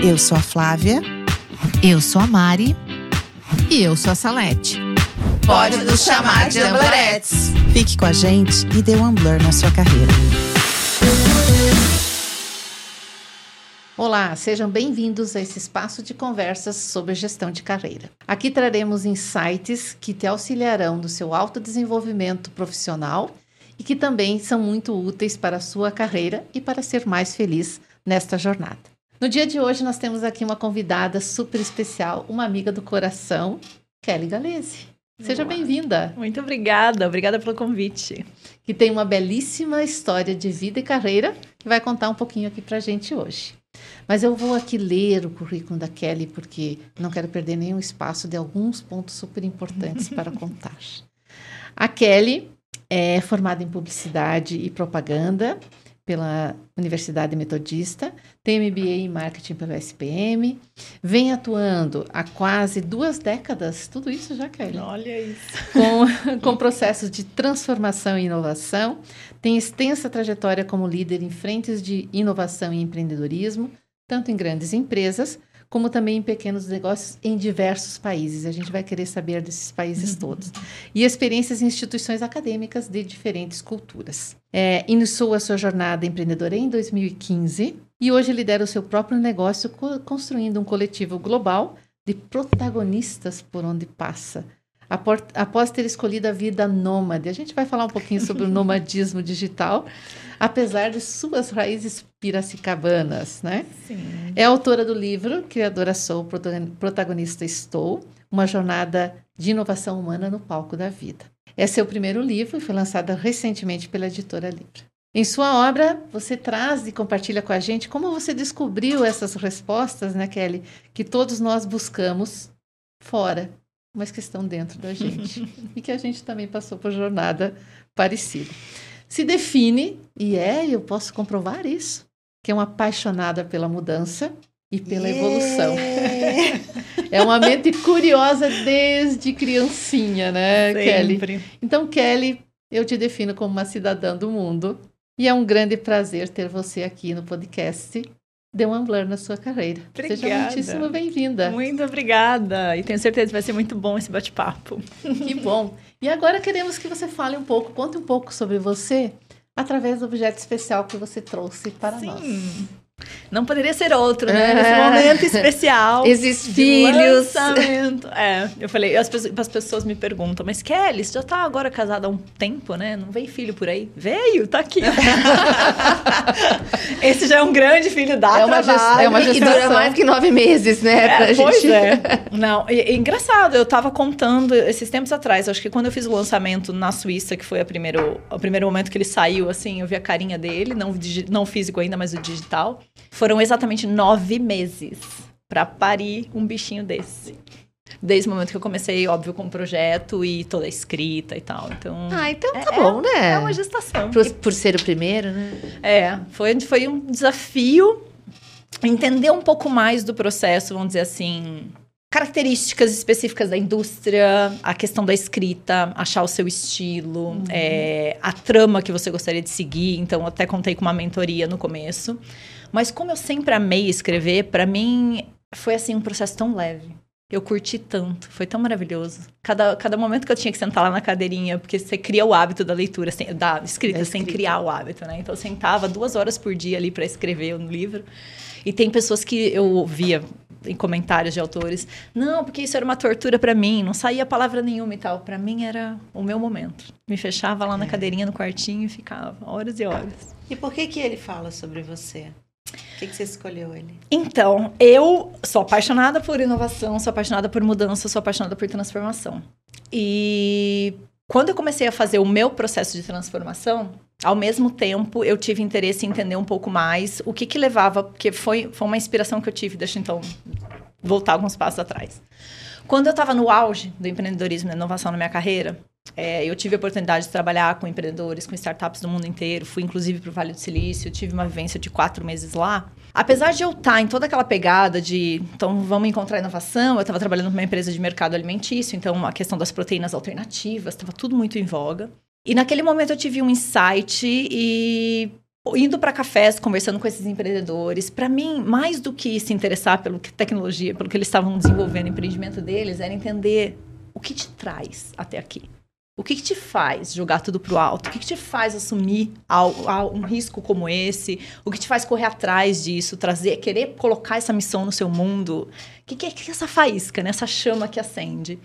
Eu sou a Flávia. Eu sou a Mari. E eu sou a Salete. Pode nos chamar de Amblerettes. Fique com a gente e dê um Blur na sua carreira. Olá, sejam bem-vindos a esse espaço de conversas sobre gestão de carreira. Aqui traremos insights que te auxiliarão no seu autodesenvolvimento profissional e que também são muito úteis para a sua carreira e para ser mais feliz nesta jornada. No dia de hoje, nós temos aqui uma convidada super especial, uma amiga do coração, Kelly Galese. Seja bem-vinda. Muito obrigada, obrigada pelo convite. Que tem uma belíssima história de vida e carreira que vai contar um pouquinho aqui pra gente hoje. Mas eu vou aqui ler o currículo da Kelly porque não quero perder nenhum espaço de alguns pontos super importantes para contar. A Kelly é formada em publicidade e propaganda pela Universidade Metodista, tem MBA em marketing pela SPM, vem atuando há quase duas décadas, tudo isso já, Kelly? Olha isso. Com, com processos de transformação e inovação, tem extensa trajetória como líder em frentes de inovação e empreendedorismo, tanto em grandes empresas como também em pequenos negócios em diversos países. A gente vai querer saber desses países todos. E experiências em instituições acadêmicas de diferentes culturas. É, iniciou a sua jornada empreendedora em 2015 e hoje lidera o seu próprio negócio construindo um coletivo global de protagonistas por onde passa. Após ter escolhido a vida nômade, a gente vai falar um pouquinho sobre o nomadismo digital, apesar de suas raízes piracicabanas, né? Sim. É autora do livro Criadora Sou, Protagonista Estou, uma jornada de inovação humana no palco da vida. É seu primeiro livro e foi lançado recentemente pela editora Livre. Em sua obra, você traz e compartilha com a gente como você descobriu essas respostas, né, Kelly, que todos nós buscamos fora mas que estão dentro da gente e que a gente também passou por jornada parecida. Se define, e é, eu posso comprovar isso, que é uma apaixonada pela mudança e pela yeah. evolução. é uma mente curiosa desde criancinha, né, Sempre. Kelly? Então, Kelly, eu te defino como uma cidadã do mundo e é um grande prazer ter você aqui no podcast deu um blur na sua carreira. Obrigada. Seja muitíssimo bem-vinda. Muito obrigada. E tenho certeza que vai ser muito bom esse bate-papo. Que bom. E agora queremos que você fale um pouco, conte um pouco sobre você através do objeto especial que você trouxe para Sim. nós. Não poderia ser outro, né? Nesse é. momento especial. Existem filhos. Lançamento. É, eu falei, as pessoas, as pessoas me perguntam, mas Kelly, você já tá agora casada há um tempo, né? Não veio filho por aí? Veio, tá aqui. Esse já é um grande filho da é uma trabalho. É uma gestação. E dura mais que nove meses, né? É, pra pois gente... é. Não, e, e, engraçado, eu tava contando esses tempos atrás, acho que quando eu fiz o lançamento na Suíça, que foi a primeiro, o primeiro momento que ele saiu, assim, eu vi a carinha dele, não, não físico ainda, mas o digital. Foram exatamente nove meses para parir um bichinho desse. Desde o momento que eu comecei, óbvio, com o projeto e toda a escrita e tal. Então. Ah, então tá é, bom, né? É uma gestação. Por, por ser o primeiro, né? É, foi, foi um desafio entender um pouco mais do processo, vamos dizer assim, características específicas da indústria, a questão da escrita, achar o seu estilo, uhum. é, a trama que você gostaria de seguir. Então, até contei com uma mentoria no começo. Mas como eu sempre amei escrever, para mim foi assim um processo tão leve. Eu curti tanto, foi tão maravilhoso. Cada, cada momento que eu tinha que sentar lá na cadeirinha, porque você cria o hábito da leitura, sem, da escrita, sem criar o hábito, né? Então eu sentava duas horas por dia ali para escrever um livro. E tem pessoas que eu ouvia em comentários de autores, não, porque isso era uma tortura para mim, não saía palavra nenhuma e tal. Para mim era o meu momento. Me fechava lá na é. cadeirinha no quartinho e ficava horas e horas. E por que que ele fala sobre você? Por que, que você escolheu ele? Então, eu sou apaixonada por inovação, sou apaixonada por mudança, sou apaixonada por transformação. E quando eu comecei a fazer o meu processo de transformação, ao mesmo tempo eu tive interesse em entender um pouco mais o que que levava, porque foi, foi uma inspiração que eu tive, deixa então voltar alguns passos atrás. Quando eu estava no auge do empreendedorismo e inovação na minha carreira, é, eu tive a oportunidade de trabalhar com empreendedores, com startups do mundo inteiro. Fui, inclusive, para o Vale do Silício. Tive uma vivência de quatro meses lá. Apesar de eu estar tá em toda aquela pegada de, então, vamos encontrar inovação, eu estava trabalhando numa empresa de mercado alimentício, então a questão das proteínas alternativas estava tudo muito em voga. E naquele momento eu tive um insight e indo para cafés, conversando com esses empreendedores. Para mim, mais do que se interessar pela tecnologia, pelo que eles estavam desenvolvendo, empreendimento deles, era entender o que te traz até aqui. O que, que te faz jogar tudo pro alto? O que, que te faz assumir ao, ao, um risco como esse? O que te faz correr atrás disso, trazer, querer colocar essa missão no seu mundo? O que, que, é, que é essa faísca, né? essa chama que acende?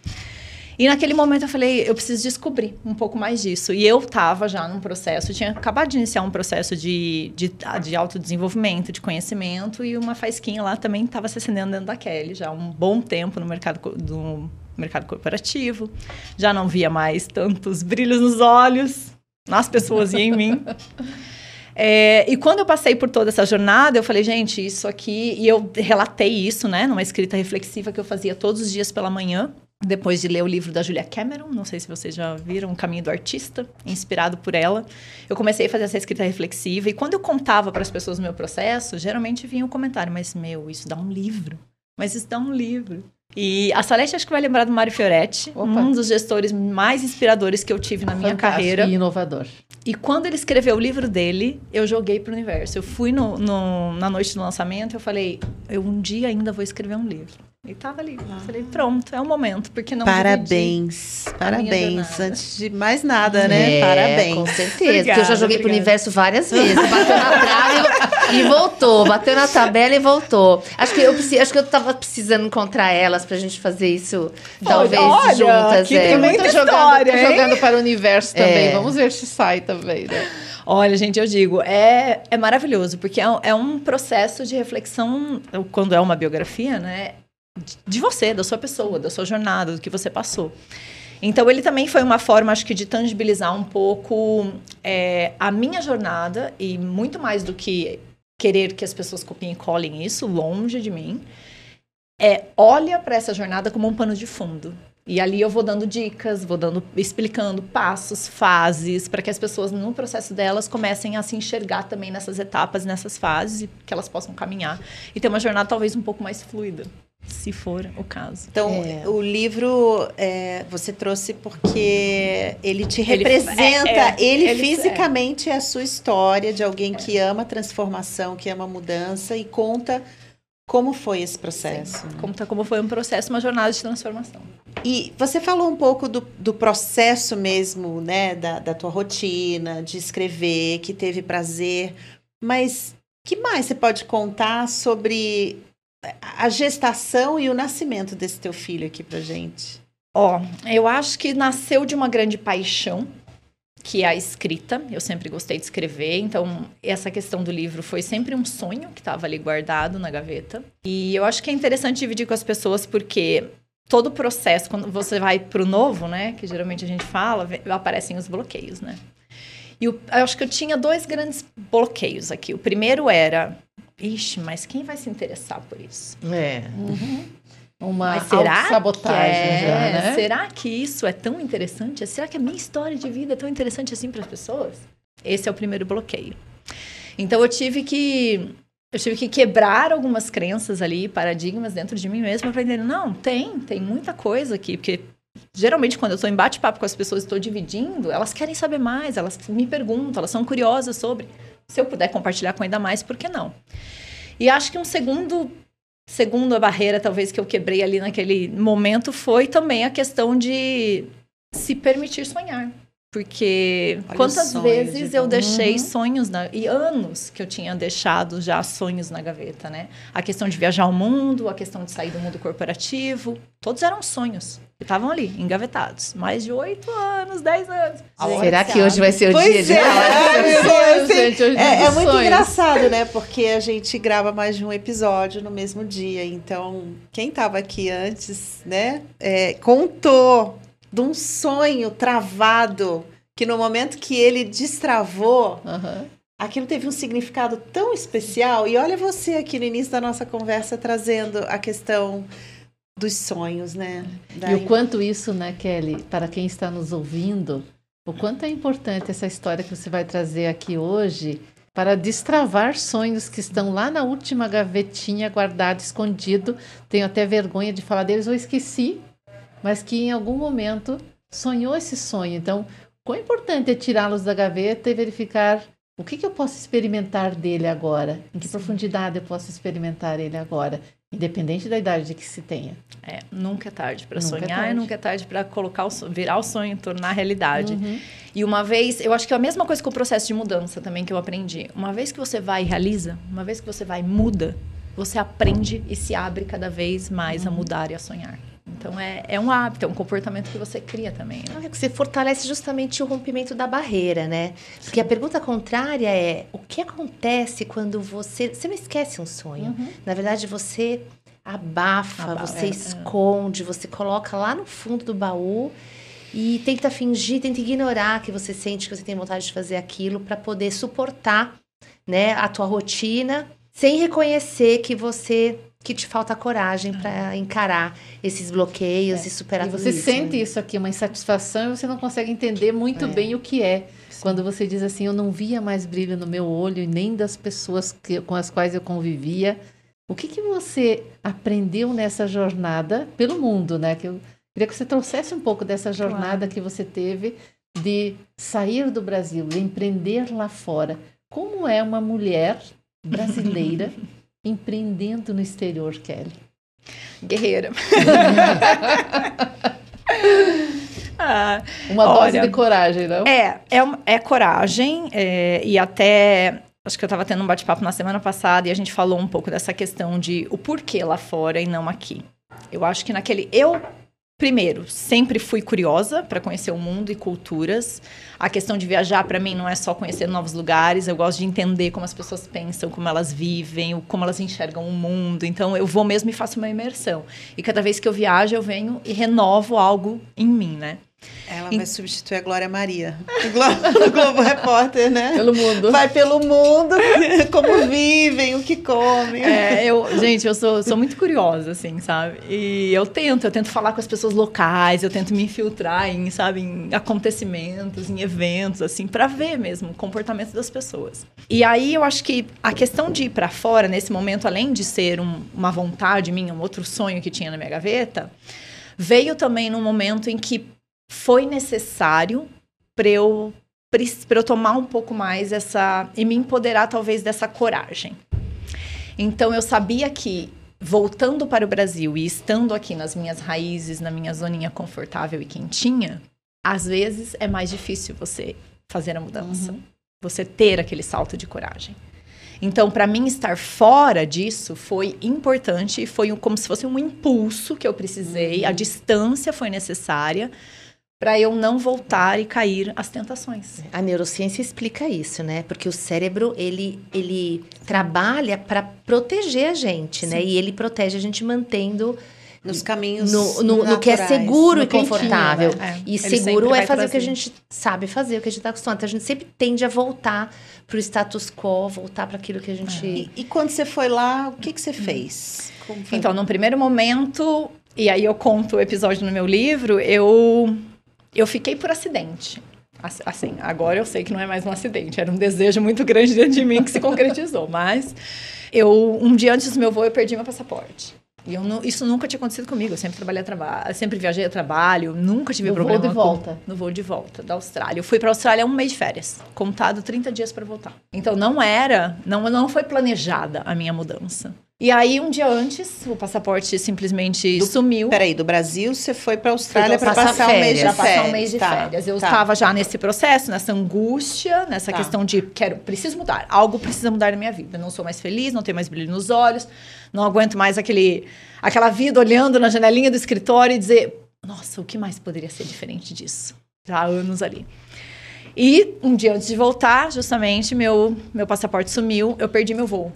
E naquele momento eu falei, eu preciso descobrir um pouco mais disso. E eu estava já num processo, tinha acabado de iniciar um processo de, de, de autodesenvolvimento, de conhecimento, e uma faísquinha lá também estava se acendendo dentro da Kelly, já há um bom tempo no mercado do mercado corporativo, já não via mais tantos brilhos nos olhos, nas pessoas e em mim. É, e quando eu passei por toda essa jornada, eu falei, gente, isso aqui. E eu relatei isso, né, numa escrita reflexiva que eu fazia todos os dias pela manhã, depois de ler o livro da Julia Cameron. Não sei se vocês já viram, O Caminho do Artista, inspirado por ela. Eu comecei a fazer essa escrita reflexiva. E quando eu contava para as pessoas o meu processo, geralmente vinha um comentário: Mas, meu, isso dá um livro. Mas isso dá um livro. E a Salete acho que vai lembrar do Mário Fioretti, Opa. um dos gestores mais inspiradores que eu tive na minha Fantástico carreira. E inovador. E quando ele escreveu o livro dele, eu joguei para o universo. Eu fui no, no, na noite do lançamento, eu falei, eu um dia ainda vou escrever um livro. E tava ali. Ah. Falei, pronto, é o momento, porque não Parabéns, parabéns. Antes de mais nada, né? É, parabéns. Com certeza, obrigada, porque eu já joguei obrigada. pro universo várias vezes. Bateu na trave e voltou, bateu na tabela e voltou. Acho que eu acho que eu tava precisando encontrar elas pra gente fazer isso, talvez olha, juntas. Que é. Tem muita jogando, história, jogando para o universo também. É. Vamos ver se sai também, né? Olha, gente, eu digo, é, é maravilhoso, porque é, é um processo de reflexão, quando é uma biografia, né? de você, da sua pessoa, da sua jornada, do que você passou. Então, ele também foi uma forma, acho que, de tangibilizar um pouco é, a minha jornada, e muito mais do que querer que as pessoas copiem e colhem isso, longe de mim, é olha para essa jornada como um pano de fundo. E ali eu vou dando dicas, vou dando, explicando passos, fases, para que as pessoas, no processo delas, comecem a se enxergar também nessas etapas, nessas fases, e que elas possam caminhar e ter uma jornada talvez um pouco mais fluida se for o caso. Então, é. o livro é, você trouxe porque ele te representa, ele, é, é ele, ele, fisicamente é. a sua história de alguém que ama transformação, que ama mudança e conta como foi esse processo. Né? Conta como foi um processo, uma jornada de transformação. E você falou um pouco do, do processo mesmo, né, da, da tua rotina, de escrever, que teve prazer, mas que mais você pode contar sobre a gestação e o nascimento desse teu filho aqui pra gente? Ó, eu acho que nasceu de uma grande paixão, que é a escrita. Eu sempre gostei de escrever, então essa questão do livro foi sempre um sonho que estava ali guardado na gaveta. E eu acho que é interessante dividir com as pessoas porque todo o processo, quando você vai pro novo, né, que geralmente a gente fala, aparecem os bloqueios, né? E eu acho que eu tinha dois grandes bloqueios aqui. O primeiro era Ixi, mas quem vai se interessar por isso? É. Uhum. Uma sabotagem é, já, né? Será que isso é tão interessante? Será que a minha história de vida é tão interessante assim para as pessoas? Esse é o primeiro bloqueio. Então eu tive que eu tive que quebrar algumas crenças ali, paradigmas dentro de mim mesma para entender, não, tem, tem muita coisa aqui, porque geralmente quando eu estou em bate-papo com as pessoas, estou dividindo, elas querem saber mais, elas me perguntam, elas são curiosas sobre. Se eu puder compartilhar com ainda mais, por que não? E acho que um segundo segunda barreira, talvez, que eu quebrei ali naquele momento foi também a questão de se permitir sonhar. Porque Olha quantas vezes de... eu deixei uhum. sonhos na... e anos que eu tinha deixado já sonhos na gaveta, né? A questão de viajar ao mundo, a questão de sair do mundo corporativo, todos eram sonhos estavam ali, engavetados. Mais de oito anos, dez anos. Será que hoje vai ser o pois dia é, de falar gente, hoje é, é muito sonhos. engraçado, né? Porque a gente grava mais de um episódio no mesmo dia. Então, quem estava aqui antes, né, é, contou de um sonho travado que no momento que ele destravou, uhum. aquilo teve um significado tão especial. E olha você aqui no início da nossa conversa trazendo a questão dos sonhos, né? E o quanto isso, né, Kelly, para quem está nos ouvindo, o quanto é importante essa história que você vai trazer aqui hoje para destravar sonhos que estão lá na última gavetinha guardado, escondido. Tenho até vergonha de falar deles, ou esqueci, mas que em algum momento sonhou esse sonho. Então, quão importante é tirá-los da gaveta e verificar O que, que eu posso experimentar dele agora? Em que Sim. profundidade eu posso experimentar ele agora? Independente da idade que se tenha. É, nunca é tarde para é sonhar é tarde. e nunca é tarde para colocar o virar o sonho, tornar realidade. Uhum. E uma vez, eu acho que é a mesma coisa com o processo de mudança também que eu aprendi. Uma vez que você vai e realiza, uma vez que você vai e muda, você aprende e se abre cada vez mais uhum. a mudar e a sonhar. Então é, é um hábito, é um comportamento que você cria também. Né? É que você fortalece justamente o rompimento da barreira, né? Porque a pergunta contrária é: o que acontece quando você. Você não esquece um sonho. Uhum. Na verdade, você abafa, você é, esconde, é. você coloca lá no fundo do baú e tenta fingir, tenta ignorar que você sente que você tem vontade de fazer aquilo para poder suportar, né, a tua rotina, sem reconhecer que você que te falta coragem para encarar esses bloqueios é. e superar e você isso, sente né? isso aqui, uma insatisfação, e você não consegue entender muito é. bem o que é. Sim. Quando você diz assim, eu não via mais brilho no meu olho e nem das pessoas que, com as quais eu convivia. O que, que você aprendeu nessa jornada pelo mundo, né? Que eu queria que você trouxesse um pouco dessa jornada claro. que você teve de sair do Brasil, de empreender lá fora. Como é uma mulher brasileira empreendendo no exterior, Kelly? Guerreira. ah, Uma olha, dose de coragem, não? É, é, é coragem é, e até acho que eu estava tendo um bate-papo na semana passada e a gente falou um pouco dessa questão de o porquê lá fora e não aqui. Eu acho que naquele eu Primeiro, sempre fui curiosa para conhecer o mundo e culturas. A questão de viajar para mim não é só conhecer novos lugares, eu gosto de entender como as pessoas pensam, como elas vivem, como elas enxergam o mundo. Então eu vou mesmo e faço uma imersão. E cada vez que eu viajo, eu venho e renovo algo em mim, né? Ela vai substituir a Glória Maria. O Globo Repórter, né? Pelo mundo. Vai pelo mundo, como vivem, o que comem. É, eu, gente, eu sou, sou muito curiosa, assim, sabe? E eu tento, eu tento falar com as pessoas locais, eu tento me infiltrar em, sabe, em acontecimentos, em eventos, assim, para ver mesmo o comportamento das pessoas. E aí eu acho que a questão de ir para fora, nesse momento, além de ser um, uma vontade minha, um outro sonho que tinha na minha gaveta, veio também num momento em que foi necessário para eu, eu tomar um pouco mais essa. e me empoderar, talvez, dessa coragem. Então, eu sabia que, voltando para o Brasil e estando aqui nas minhas raízes, na minha zoninha confortável e quentinha, às vezes é mais difícil você fazer a mudança. Uhum. Você ter aquele salto de coragem. Então, para mim, estar fora disso foi importante e foi como se fosse um impulso que eu precisei. Uhum. A distância foi necessária para eu não voltar e cair às tentações. A neurociência explica isso, né? Porque o cérebro ele ele trabalha para proteger a gente, né? Sim. né? E ele protege a gente mantendo nos caminhos no, no, no que é seguro e confortável. Né? É. E ele seguro é fazer o que a gente sabe fazer, o que a gente está acostumado. Então a gente sempre tende a voltar para o status quo, voltar para aquilo que a gente. É. E, e, quando você foi lá, o que, que você fez? Então, no primeiro momento, e aí eu conto o episódio no meu livro, eu eu fiquei por acidente. Assim, agora eu sei que não é mais um acidente, era um desejo muito grande dentro de mim que se concretizou, mas eu um dia antes do meu voo eu perdi meu passaporte. E não, isso nunca tinha acontecido comigo. Eu sempre trabalhei a trabalho, sempre viajei a trabalho, nunca tive no problema. No voo de volta. Com, no voo de volta da Austrália. Eu fui para a Austrália um mês de férias, contado 30 dias para voltar. Então não era, não não foi planejada a minha mudança. E aí, um dia antes, o passaporte simplesmente do, sumiu. Peraí, do Brasil você foi para a Austrália para passar, um mês de férias. passar um mês de tá, férias. Eu tá. estava já nesse processo, nessa angústia, nessa tá. questão de quero, preciso mudar. Algo precisa mudar na minha vida. Não sou mais feliz, não tenho mais brilho nos olhos, não aguento mais aquele, aquela vida olhando na janelinha do escritório e dizer: nossa, o que mais poderia ser diferente disso? Já há anos ali. E um dia antes de voltar, justamente, meu, meu passaporte sumiu, eu perdi meu voo.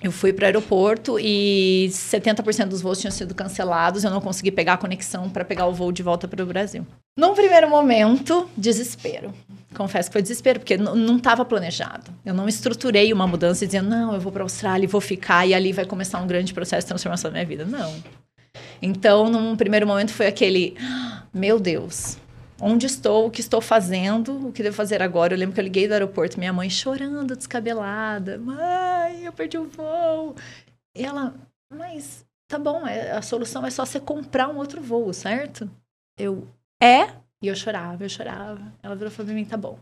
Eu fui para o aeroporto e 70% dos voos tinham sido cancelados. Eu não consegui pegar a conexão para pegar o voo de volta para o Brasil. Num primeiro momento, desespero. Confesso que foi desespero, porque não estava planejado. Eu não estruturei uma mudança dizendo, não, eu vou para a Austrália e vou ficar e ali vai começar um grande processo de transformação da minha vida. Não. Então, num primeiro momento, foi aquele, ah, meu Deus, onde estou, o que estou fazendo, o que devo fazer agora. Eu lembro que eu liguei do aeroporto, minha mãe chorando, descabelada. Mãe, eu perdi o voo. E ela, mas tá bom, é, a solução é só você comprar um outro voo, certo? Eu, é? E eu chorava, eu chorava. Ela virou e falou pra mim, tá bom.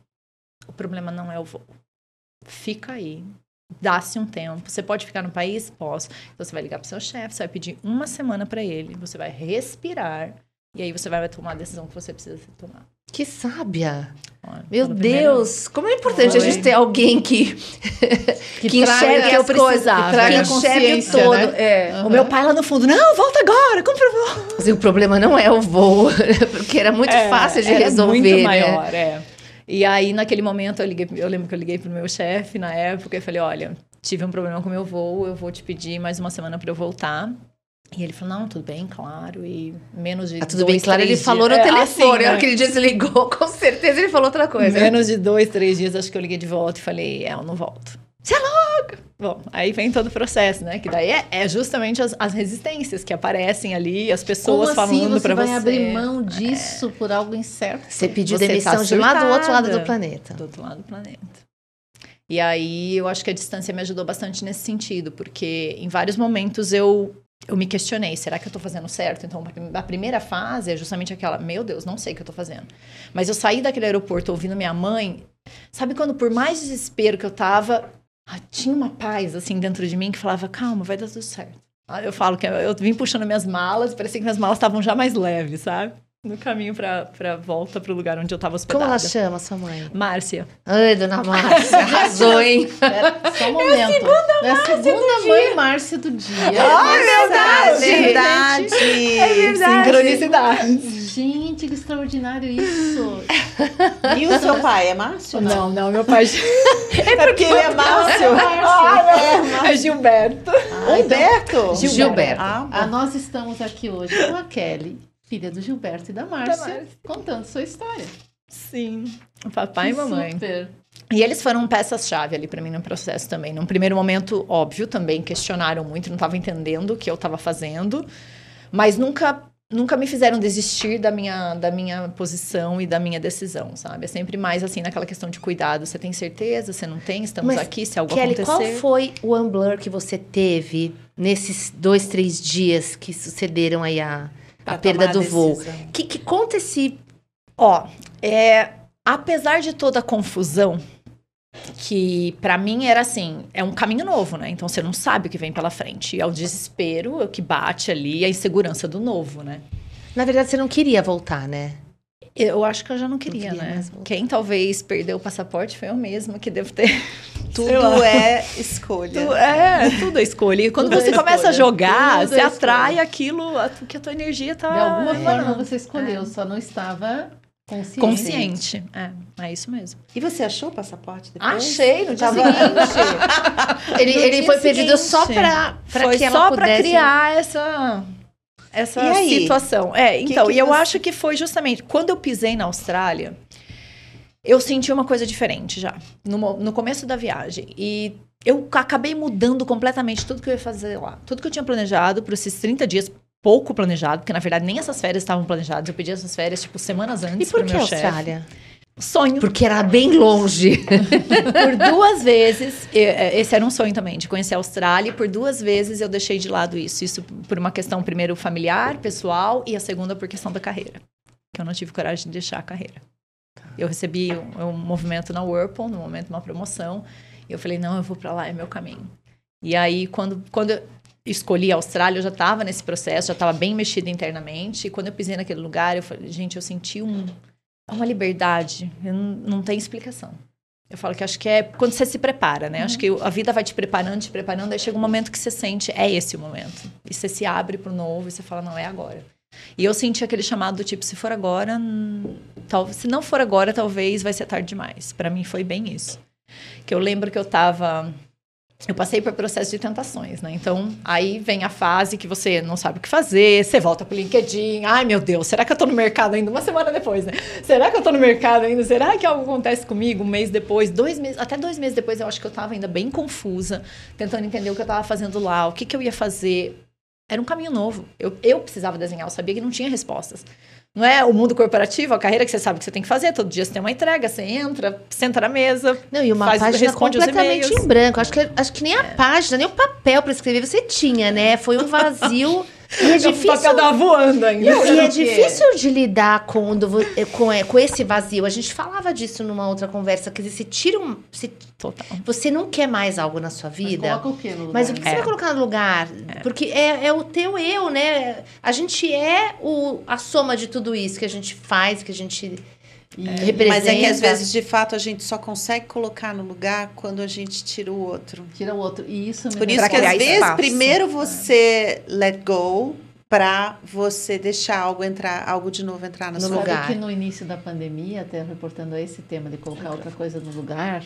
O problema não é o voo. fica aí. Dá-se um tempo. Você pode ficar no país? Posso. Então você vai ligar pro seu chefe, você vai pedir uma semana para ele, você vai respirar e aí você vai tomar a decisão que você precisa tomar. Que sábia! Meu Deus, primeiro... como é importante a gente ter alguém que que, que enxergue as coisas, que enxergue todo. Né? É. Uhum. O meu pai lá no fundo, não, volta agora, compra voo. Mas o problema não é o voo, porque era muito é, fácil de resolver. Muito né? maior, é. E aí, naquele momento, eu, liguei, eu lembro que eu liguei pro meu chefe na época e falei: olha, tive um problema com o meu voo, eu vou te pedir mais uma semana para eu voltar. E ele falou, não, tudo bem, claro, e menos de ah, tudo dois, bem, claro, ele falou no é, telefone, assim, né? que ele desligou, com certeza ele falou outra coisa. Menos de dois, três dias, acho que eu liguei de volta e falei, é, eu não volto. Você é louco! Bom, aí vem todo o processo, né? Que daí é, é justamente as, as, resistências que aparecem ali, as pessoas Como assim falando para você. você vai abrir mão disso é. por algo incerto? Você pediu você demissão tá de lá do outro lado do planeta. Do outro lado do planeta. E aí eu acho que a distância me ajudou bastante nesse sentido, porque em vários momentos eu eu me questionei, será que eu estou fazendo certo? Então, a primeira fase é justamente aquela, meu Deus, não sei o que eu estou fazendo. Mas eu saí daquele aeroporto ouvindo minha mãe, sabe quando por mais desespero que eu tava, ah, tinha uma paz assim dentro de mim que falava, calma, vai dar tudo certo. Ah, eu falo que eu, eu vim puxando minhas malas, parecia que minhas malas estavam já mais leves, sabe? No caminho pra, pra volta pro lugar onde eu tava hospedada. Como ela chama, sua mãe? Márcia. Ai, dona Márcia, arrasou, hein? É, só um momento. É a segunda, é a segunda mãe Márcia do dia. Ai, é verdade! verdade. É verdade. Sincronicidade. Gente, que extraordinário isso. E o seu pai é Márcio? Não, não, meu pai... é porque ele é Márcio. Ah, é, é Gilberto. Ah, Gilberto? Gilberto. Gilberto. Ah, ah, nós estamos aqui hoje com a Kelly filha do Gilberto e da Márcia, da Márcia. contando sua história. Sim, o papai que e mamãe. Super. E eles foram peças-chave ali para mim no processo também. Num primeiro momento, óbvio, também questionaram muito, não estava entendendo o que eu estava fazendo, mas nunca nunca me fizeram desistir da minha, da minha posição e da minha decisão, sabe? É sempre mais assim naquela questão de cuidado. Você tem certeza? Você não tem? Estamos Mas, aqui, se algo Kelly, acontecer. qual foi o Unblur que você teve nesses dois, três dias que sucederam aí a, a perda do voo. Que, que conta esse. Ó, é, apesar de toda a confusão, que para mim era assim, é um caminho novo, né? Então você não sabe o que vem pela frente. É o desespero que bate ali, a insegurança do novo, né? Na verdade, você não queria voltar, né? Eu acho que eu já não queria, não queria né? Quem talvez perdeu o passaporte foi eu mesma que devo ter. Tudo é escolha. Tu, é, tudo é escolha. E quando tudo você é começa a jogar, tudo você é atrai aquilo, que a tua energia tá. De alguma forma você escolheu, é. só não estava Consciente. Consciente. É, é isso mesmo. E você achou o passaporte depois? Achei no dia seguinte. ele, ele foi seguinte. pedido só para que ela só para criar essa essa situação. É, então, que que e eu você... acho que foi justamente quando eu pisei na Austrália, eu senti uma coisa diferente já, no, no começo da viagem. E eu acabei mudando completamente tudo que eu ia fazer lá. Tudo que eu tinha planejado para esses 30 dias, pouco planejado, porque na verdade nem essas férias estavam planejadas. Eu pedi essas férias, tipo, semanas antes. E por que Austrália? Chefe. Sonho. Porque era bem longe. por duas vezes, é, esse era um sonho também, de conhecer a Austrália, e por duas vezes eu deixei de lado isso. Isso por uma questão, primeiro, familiar, pessoal, e a segunda por questão da carreira. Que eu não tive coragem de deixar a carreira. Eu recebi um, um movimento na Whirlpool, no momento uma promoção, e eu falei, não, eu vou para lá, é meu caminho. E aí, quando, quando eu escolhi a Austrália, eu já estava nesse processo, já estava bem mexida internamente, e quando eu pisei naquele lugar, eu falei, gente, eu senti um é uma liberdade, não, tem explicação. Eu falo que acho que é quando você se prepara, né? Uhum. Acho que a vida vai te preparando, te preparando, aí chega um momento que você sente, é esse o momento. E você se abre pro novo e você fala, não, é agora. E eu senti aquele chamado do tipo, se for agora, tal, se não for agora, talvez vai ser tarde demais. Para mim foi bem isso. Que eu lembro que eu tava eu passei por processo de tentações, né? Então, aí vem a fase que você não sabe o que fazer, você volta pro LinkedIn. Ai, meu Deus, será que eu tô no mercado ainda? Uma semana depois, né? Será que eu tô no mercado ainda? Será que algo acontece comigo um mês depois? Dois meses, até dois meses depois, eu acho que eu tava ainda bem confusa, tentando entender o que eu tava fazendo lá, o que, que eu ia fazer. Era um caminho novo. Eu, eu precisava desenhar, eu sabia que não tinha respostas. Não é o mundo corporativo, a carreira que você sabe que você tem que fazer. Todo dia você tem uma entrega, você entra, senta na mesa. Não, e uma faz, página completamente em branco. Acho que, acho que nem a é. página, nem o papel para escrever você tinha, né? Foi um vazio E é difícil. O papel tava voando ainda. Não, e é difícil de lidar com, com, é, com esse vazio. A gente falava disso numa outra conversa. Quer dizer, você tira um. Você, Total. você não quer mais algo na sua vida. Mas coloca o quê no lugar? Mas o que É. você vai colocar no lugar? Porque é, é o teu eu, né? A gente é o, a soma de tudo isso que a gente faz, que a gente representa. Mas é que às vezes, de fato, a gente só consegue colocar no lugar quando a gente tira o outro. Tira o outro. E isso me Por isso que às vezes, espaço. primeiro você let go pra você deixar algo entrar, algo de novo entrar na No sua Sabe lugar. que no início da pandemia, até reportando a esse tema de colocar outra coisa no lugar,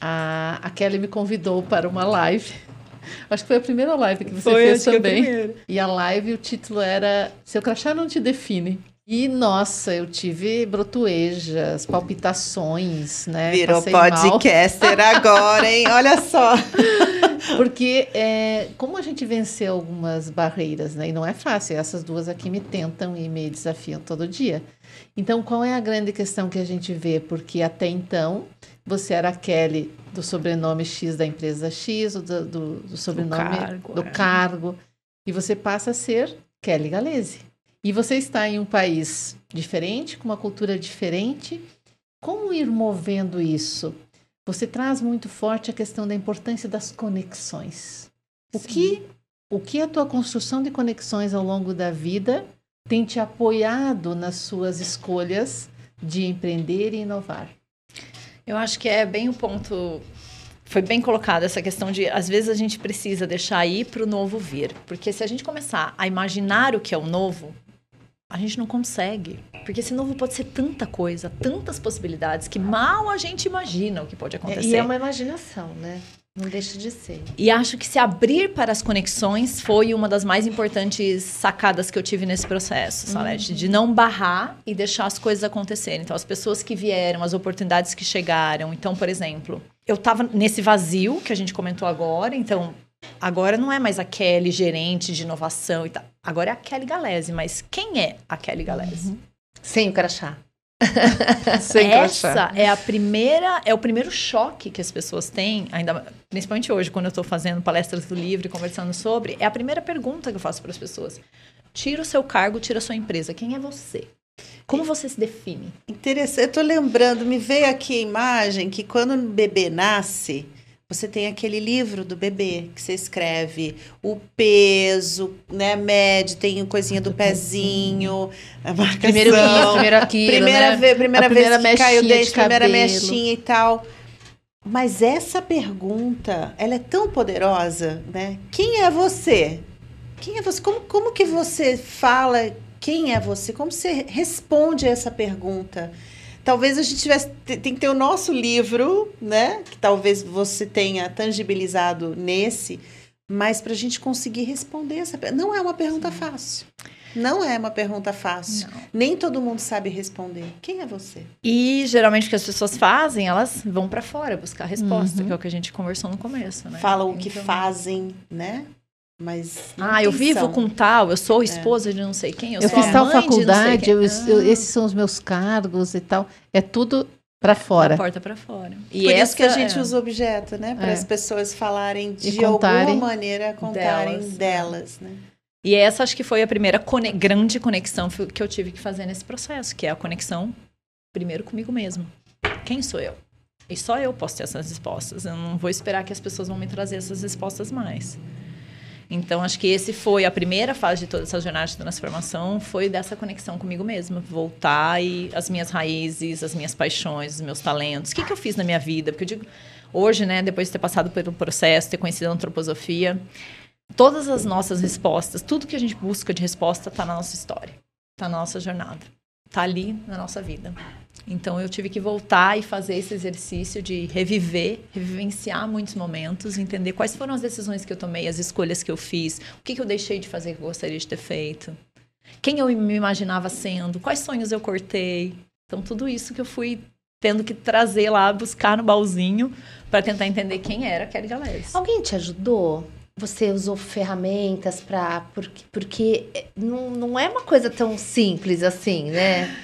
a, a Kelly me convidou para uma live. Acho que foi a primeira live que você fez também. E a live, o título era Seu crachá não te define. E, nossa, eu tive brotoejas, palpitações, né? Virou Passei mal. podcaster agora, hein? Olha só. Porque é, como a gente venceu algumas barreiras, né? E não é fácil, essas duas aqui me tentam e me desafiam todo dia. Então, qual é a grande questão que a gente vê? Porque até então, você era a Kelly do sobrenome X da empresa X, ou do, do, do sobrenome cargo, do é. cargo, e você passa a ser Kelly Galese. E você está em um país diferente, com uma cultura diferente. Como ir movendo isso? Você traz muito forte a questão da importância das conexões. O que, o que a tua construção de conexões ao longo da vida tem te apoiado nas suas escolhas de empreender e inovar? Eu acho que é bem o ponto. Foi bem colocado essa questão de, às vezes, a gente precisa deixar ir para o novo vir. Porque se a gente começar a imaginar o que é o novo, a gente não consegue. Porque esse novo pode ser tanta coisa, tantas possibilidades, que mal a gente imagina o que pode acontecer. E é uma imaginação, né? Não deixa de ser. E acho que se abrir para as conexões foi uma das mais importantes sacadas que eu tive nesse processo, Salete, de não barrar e deixar as coisas acontecerem. Então, as pessoas que vieram, as oportunidades que chegaram. Então, por exemplo, eu estava nesse vazio que a gente comentou agora, então agora não é mais a Kelly gerente de inovação e tal. Agora é a Kelly Galese, mas quem é a Kelly Galese? Sem o crachá. Sem Essa crachá. é a primeira, é o primeiro choque que as pessoas têm, ainda principalmente hoje, quando eu estou fazendo palestras do livro e conversando sobre, é a primeira pergunta que eu faço para as pessoas. Tira o seu cargo, tira a sua empresa. Quem é você? Como você se define? Interessante. Eu tô lembrando, me veio aqui a imagem que quando o bebê nasce, você tem aquele livro do bebê que você escreve o peso, né, mede, tem coisinha do pezinho, a marcação. Primeiro isso, primeiro aquilo, primeira, né? ve- primeira A vez primeira que cai o dente, de primeira mechinha e tal. Mas essa pergunta, ela é tão poderosa, né? Quem é você? Quem é você? Como, como que você fala quem é você? Como você responde a essa pergunta? Talvez a gente tivesse, te- tem que ter o nosso livro, né? Que talvez você tenha tangibilizado nesse, mas para a gente conseguir responder essa pergunta. Não é uma pergunta fácil. Não é uma pergunta fácil. Nem todo mundo sabe responder. Quem é você? E geralmente o que as pessoas fazem, elas vão para fora buscar a resposta, que é o que a gente conversou no começo, né? Falam o que Então- fazem, né? Mas. Ah, eu vivo são. com tal, eu sou esposa de não sei quem, eu, Eu sou a fiz tal faculdade, eu- eu- Ah, esses são os meus cargos e tal. É tudo para da fora. porta para fora. E Por isso que a essa gente é- usa objeto, né? Para É. as pessoas falarem de contarem alguma maneira, contarem delas. delas, né? E essa acho que foi a primeira cone- grande conexão que eu tive que fazer nesse processo, que é a conexão primeiro comigo mesmo. Quem sou eu? E só eu posso ter essas respostas. Eu não vou esperar que as pessoas vão me trazer essas respostas mais. Então, acho que esse foi a primeira fase de toda essa jornada de transformação, foi dessa conexão comigo mesma, voltar e as minhas raízes, as minhas paixões, os meus talentos. O que, que eu fiz na minha vida? Porque eu digo, hoje, né, depois de ter passado pelo processo, ter conhecido a antroposofia, todas as nossas respostas, tudo que a gente busca de resposta está na nossa história, está na nossa jornada, está ali na nossa vida. Então eu tive que voltar e fazer esse exercício de reviver, revivenciar muitos momentos, entender quais foram as decisões que eu tomei, as escolhas que eu fiz, o que, que eu deixei de fazer que eu gostaria de ter feito, quem eu me imaginava sendo, quais sonhos eu cortei. Então tudo isso que eu fui tendo que trazer lá, buscar no baúzinho para tentar entender quem era Kelly Galés. Alguém te ajudou? Você usou ferramentas para porque, porque não, não é uma coisa tão simples assim, né?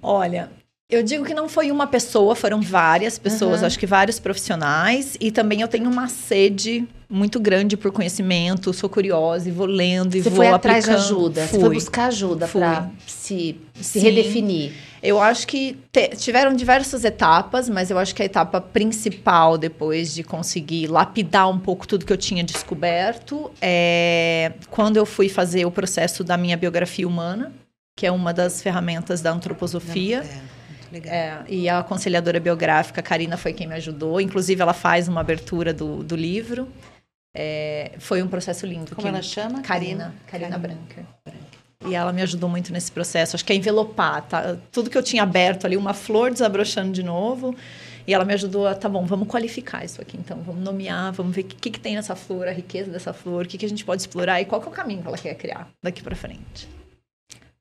Olha, Eu digo que não foi uma pessoa, foram várias pessoas, uhum. acho que vários profissionais. E também eu tenho uma sede muito grande por conhecimento, sou curiosa e vou lendo e Você vou foi aplicando. atrás de ajuda, Fui. você foi buscar ajuda para se, se redefinir. Eu acho que te, tiveram diversas etapas, mas eu acho que a etapa principal, depois de conseguir lapidar um pouco tudo que eu tinha descoberto, é quando eu fui fazer o processo da minha biografia humana, que é uma das ferramentas da antroposofia. É Legal. É, e a aconselhadora biográfica, Karina, foi quem me ajudou. Inclusive, ela faz uma abertura do, do livro. É, foi um processo lindo. Como ela chama? Karina. Karina, Karina Branca. E ela me ajudou muito nesse processo. Acho que é envelopar, tá? Tudo que eu tinha aberto ali, uma flor desabrochando de novo. E ela me ajudou a, tá bom, vamos qualificar isso aqui. Então, vamos nomear, vamos ver o que, que, tem nessa flor, a riqueza dessa flor, o que, que a gente pode explorar e qual é o caminho que ela quer criar daqui para frente.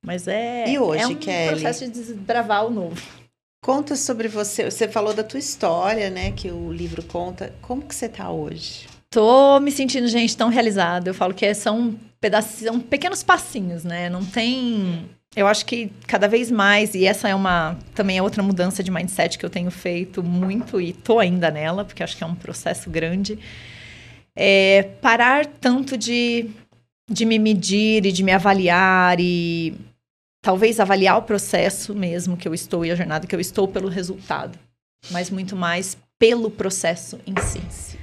Mas é, e hoje, é um Kelly? processo de desbravar o novo. Conta sobre você. Você falou da tua história, né? Que o livro conta. Como que você tá hoje? Tô me sentindo, gente, tão realizada. Eu falo que são pedaços, são pequenos passinhos, né? Não tem. Eu acho que cada vez mais, e essa é uma também é outra mudança de mindset que eu tenho feito muito e tô ainda nela, porque acho que é um processo grande. É parar tanto de, de me medir e de me avaliar e talvez avaliar o processo mesmo que eu estou e a jornada que eu estou pelo resultado, mas muito mais pelo processo em si.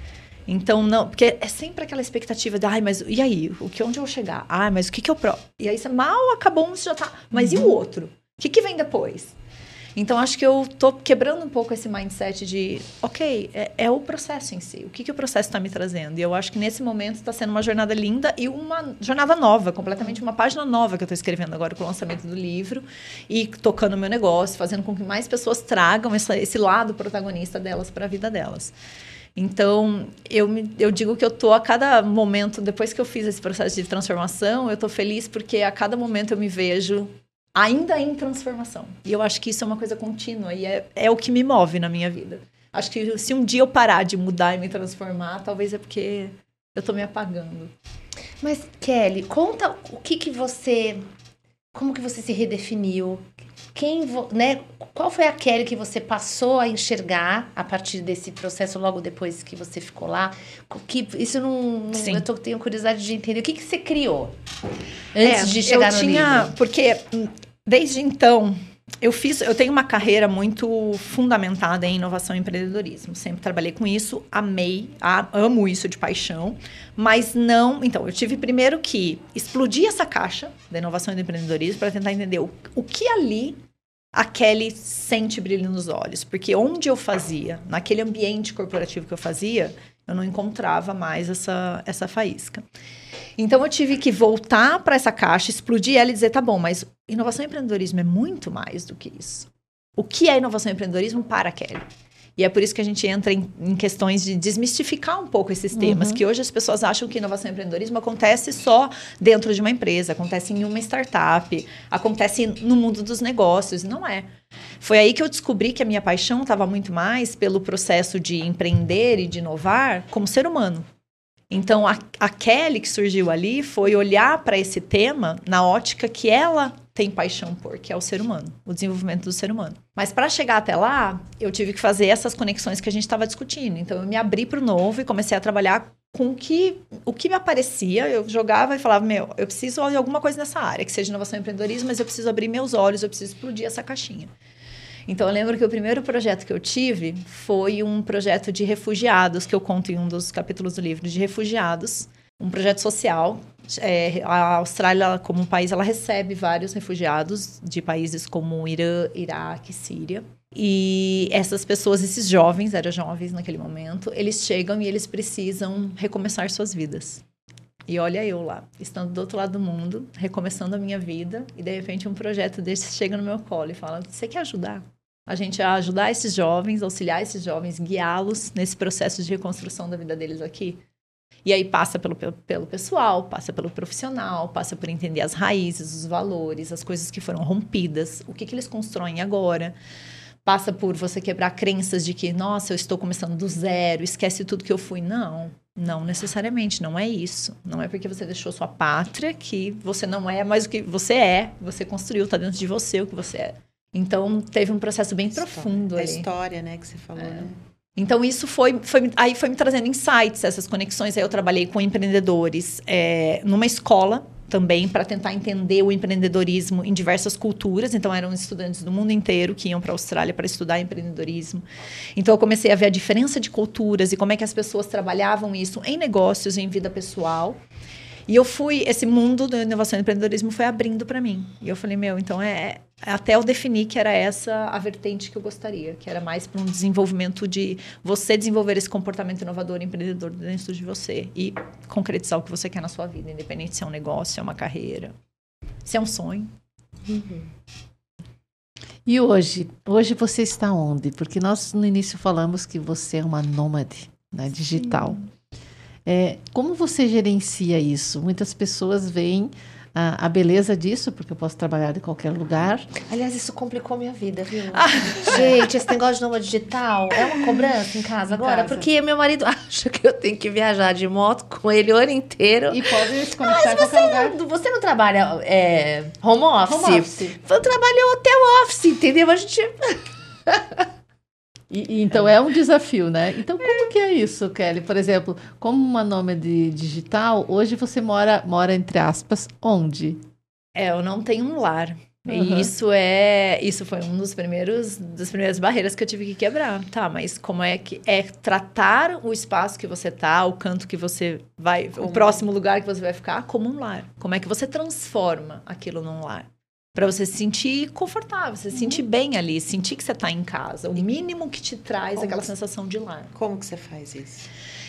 Então, não, porque é sempre aquela expectativa de, ai, mas e aí? O que, onde eu vou chegar? Ah, mas o que que eu... Pro... E aí, você mal acabou, você já tá... Mas e o uhum. outro? O que que vem depois? Então, acho que eu tô quebrando um pouco esse mindset de, ok, é, é o processo em si. O que, que o processo está me trazendo? E eu acho que nesse momento está sendo uma jornada linda e uma jornada nova, completamente uma página nova que eu estou escrevendo agora com o lançamento do livro e tocando o meu negócio, fazendo com que mais pessoas tragam essa, esse lado protagonista delas para a vida delas. Então, eu, me, eu digo que eu tô a cada momento, depois que eu fiz esse processo de transformação, eu tô feliz porque a cada momento eu me vejo ainda em transformação. E eu acho que isso é uma coisa contínua e é, é o que me move na minha vida. Acho que se um dia eu parar de mudar e me transformar, talvez é porque eu tô me apagando. Mas, Kelly, conta o que que você... Como que você se redefiniu? Quem, né, qual foi a Kelly que você passou a enxergar a partir desse processo logo depois que você ficou lá? Que isso não, não eu tô, tenho curiosidade de entender o que que você criou antes é, de chegar eu no tinha, livro. Porque desde então, eu fiz, eu tenho uma carreira muito fundamentada em inovação e empreendedorismo. Sempre trabalhei com isso, amei, amo isso de paixão, mas não. Então, eu tive primeiro que explodir essa caixa da inovação e do empreendedorismo para tentar entender o, o que ali a Kelly sente brilho nos olhos, porque onde eu fazia, naquele ambiente corporativo que eu fazia, eu não encontrava mais essa essa faísca. Então eu tive que voltar para essa caixa, explodir ela e dizer, tá bom, mas inovação e empreendedorismo é muito mais do que isso. O que é inovação e empreendedorismo para a Kelly? E é por isso que a gente entra em, em questões de desmistificar um pouco esses temas, uhum. que hoje as pessoas acham que inovação e empreendedorismo acontece só dentro de uma empresa, acontece em uma startup, acontece no mundo dos negócios. Não é. Foi aí que eu descobri que a minha paixão estava muito mais pelo processo de empreender e de inovar como ser humano. Então, a, a Kelly que surgiu ali foi olhar para esse tema na ótica que ela tem paixão por, que é o ser humano, o desenvolvimento do ser humano. Mas para chegar até lá, eu tive que fazer essas conexões que a gente estava discutindo. Então, eu me abri para o novo e comecei a trabalhar com que, o que me aparecia. Eu jogava e falava: Meu, eu preciso de alguma coisa nessa área, que seja inovação e empreendedorismo, mas eu preciso abrir meus olhos, eu preciso explodir essa caixinha. Então, eu lembro que o primeiro projeto que eu tive foi um projeto de refugiados, que eu conto em um dos capítulos do livro, de refugiados. Um projeto social. É, a Austrália, como um país, ela recebe vários refugiados de países como Irã, Iraque, Síria. E essas pessoas, esses jovens, eram jovens naquele momento, eles chegam e eles precisam recomeçar suas vidas. E olha eu lá, estando do outro lado do mundo, recomeçando a minha vida, e de repente um projeto desse chega no meu colo e fala: Você quer ajudar? A gente a ajudar esses jovens, auxiliar esses jovens, guiá-los nesse processo de reconstrução da vida deles aqui. E aí passa pelo, pelo, pessoal, passa pelo profissional, passa por entender as raízes, os valores, as coisas que foram rompidas, o que, que eles constroem agora. Passa por você quebrar crenças de que, nossa, eu estou começando do zero, esquece tudo que eu fui. Não, não necessariamente, não é isso. Não é porque você deixou sua pátria que você não é mais o que você é, você construiu, está dentro de você o que você é. Então, teve um processo bem história. profundo A história, né, que você falou, É. né? Então, isso foi, foi, aí foi me trazendo insights, essas conexões. Aí eu trabalhei com empreendedores é, numa escola também para tentar entender o empreendedorismo em diversas culturas. Então, eram estudantes do mundo inteiro que iam para a Austrália para estudar empreendedorismo. Então, eu comecei a ver a diferença de culturas e como é que as pessoas trabalhavam isso em negócios, em vida pessoal. E eu fui, esse mundo da inovação e empreendedorismo foi abrindo para mim. E eu falei, meu, então é, é- até eu defini que era essa a vertente que eu gostaria, que era mais para um desenvolvimento de você desenvolver esse comportamento inovador e empreendedor dentro de você e concretizar o que você quer na sua vida, independente se é um negócio, se é uma carreira, se é um sonho. E hoje? Hoje você está onde? Porque nós no início falamos que você é uma nômade né, digital. É, como você gerencia isso? Muitas pessoas veem a, a beleza disso, porque eu posso trabalhar em qualquer lugar. Aliás, isso complicou minha vida, viu? Gente, esse negócio de nômade digital é uma cobrança em casa agora? casa. Porque meu marido acha que eu tenho que viajar de moto com ele o ano inteiro. E pode se conectar em qualquer lugar. Não, Você não trabalha é, home office? Home office. Eu trabalho hotel office, entendeu? A gente... E, e então é um desafio, né? Então como que é isso, Kelly? Por exemplo, como uma nômade digital, hoje você mora, mora entre aspas, onde? É, eu não tenho um lar. Uhum. E isso é, isso foi um dos primeiros das primeiras barreiras que eu tive que quebrar. Tá, mas como é que é tratar o espaço que você tá, o canto que você vai, o próximo lugar que você vai ficar como um lar? Como é que você transforma aquilo num lar? Para você se sentir confortável, você se sentir bem ali, sentir que você tá em casa, o mínimo que te traz Como aquela que- sensação de lar. Como que você faz isso?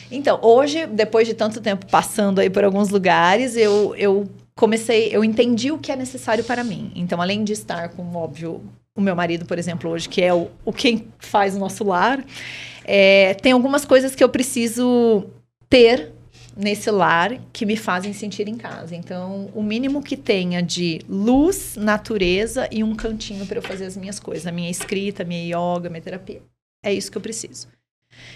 Então, hoje, depois de tanto tempo passando aí por alguns lugares, eu, eu comecei, eu entendi o que é necessário para mim. Então, além de estar com, óbvio, o meu marido, por exemplo, hoje, que é o, o quem faz o nosso lar, é, tem algumas coisas que eu preciso ter nesse lar que me fazem sentir em casa. Então, o mínimo que tenha de luz, natureza e um cantinho para eu fazer as minhas coisas, a minha escrita, a minha yoga, a minha terapia. É isso que eu preciso.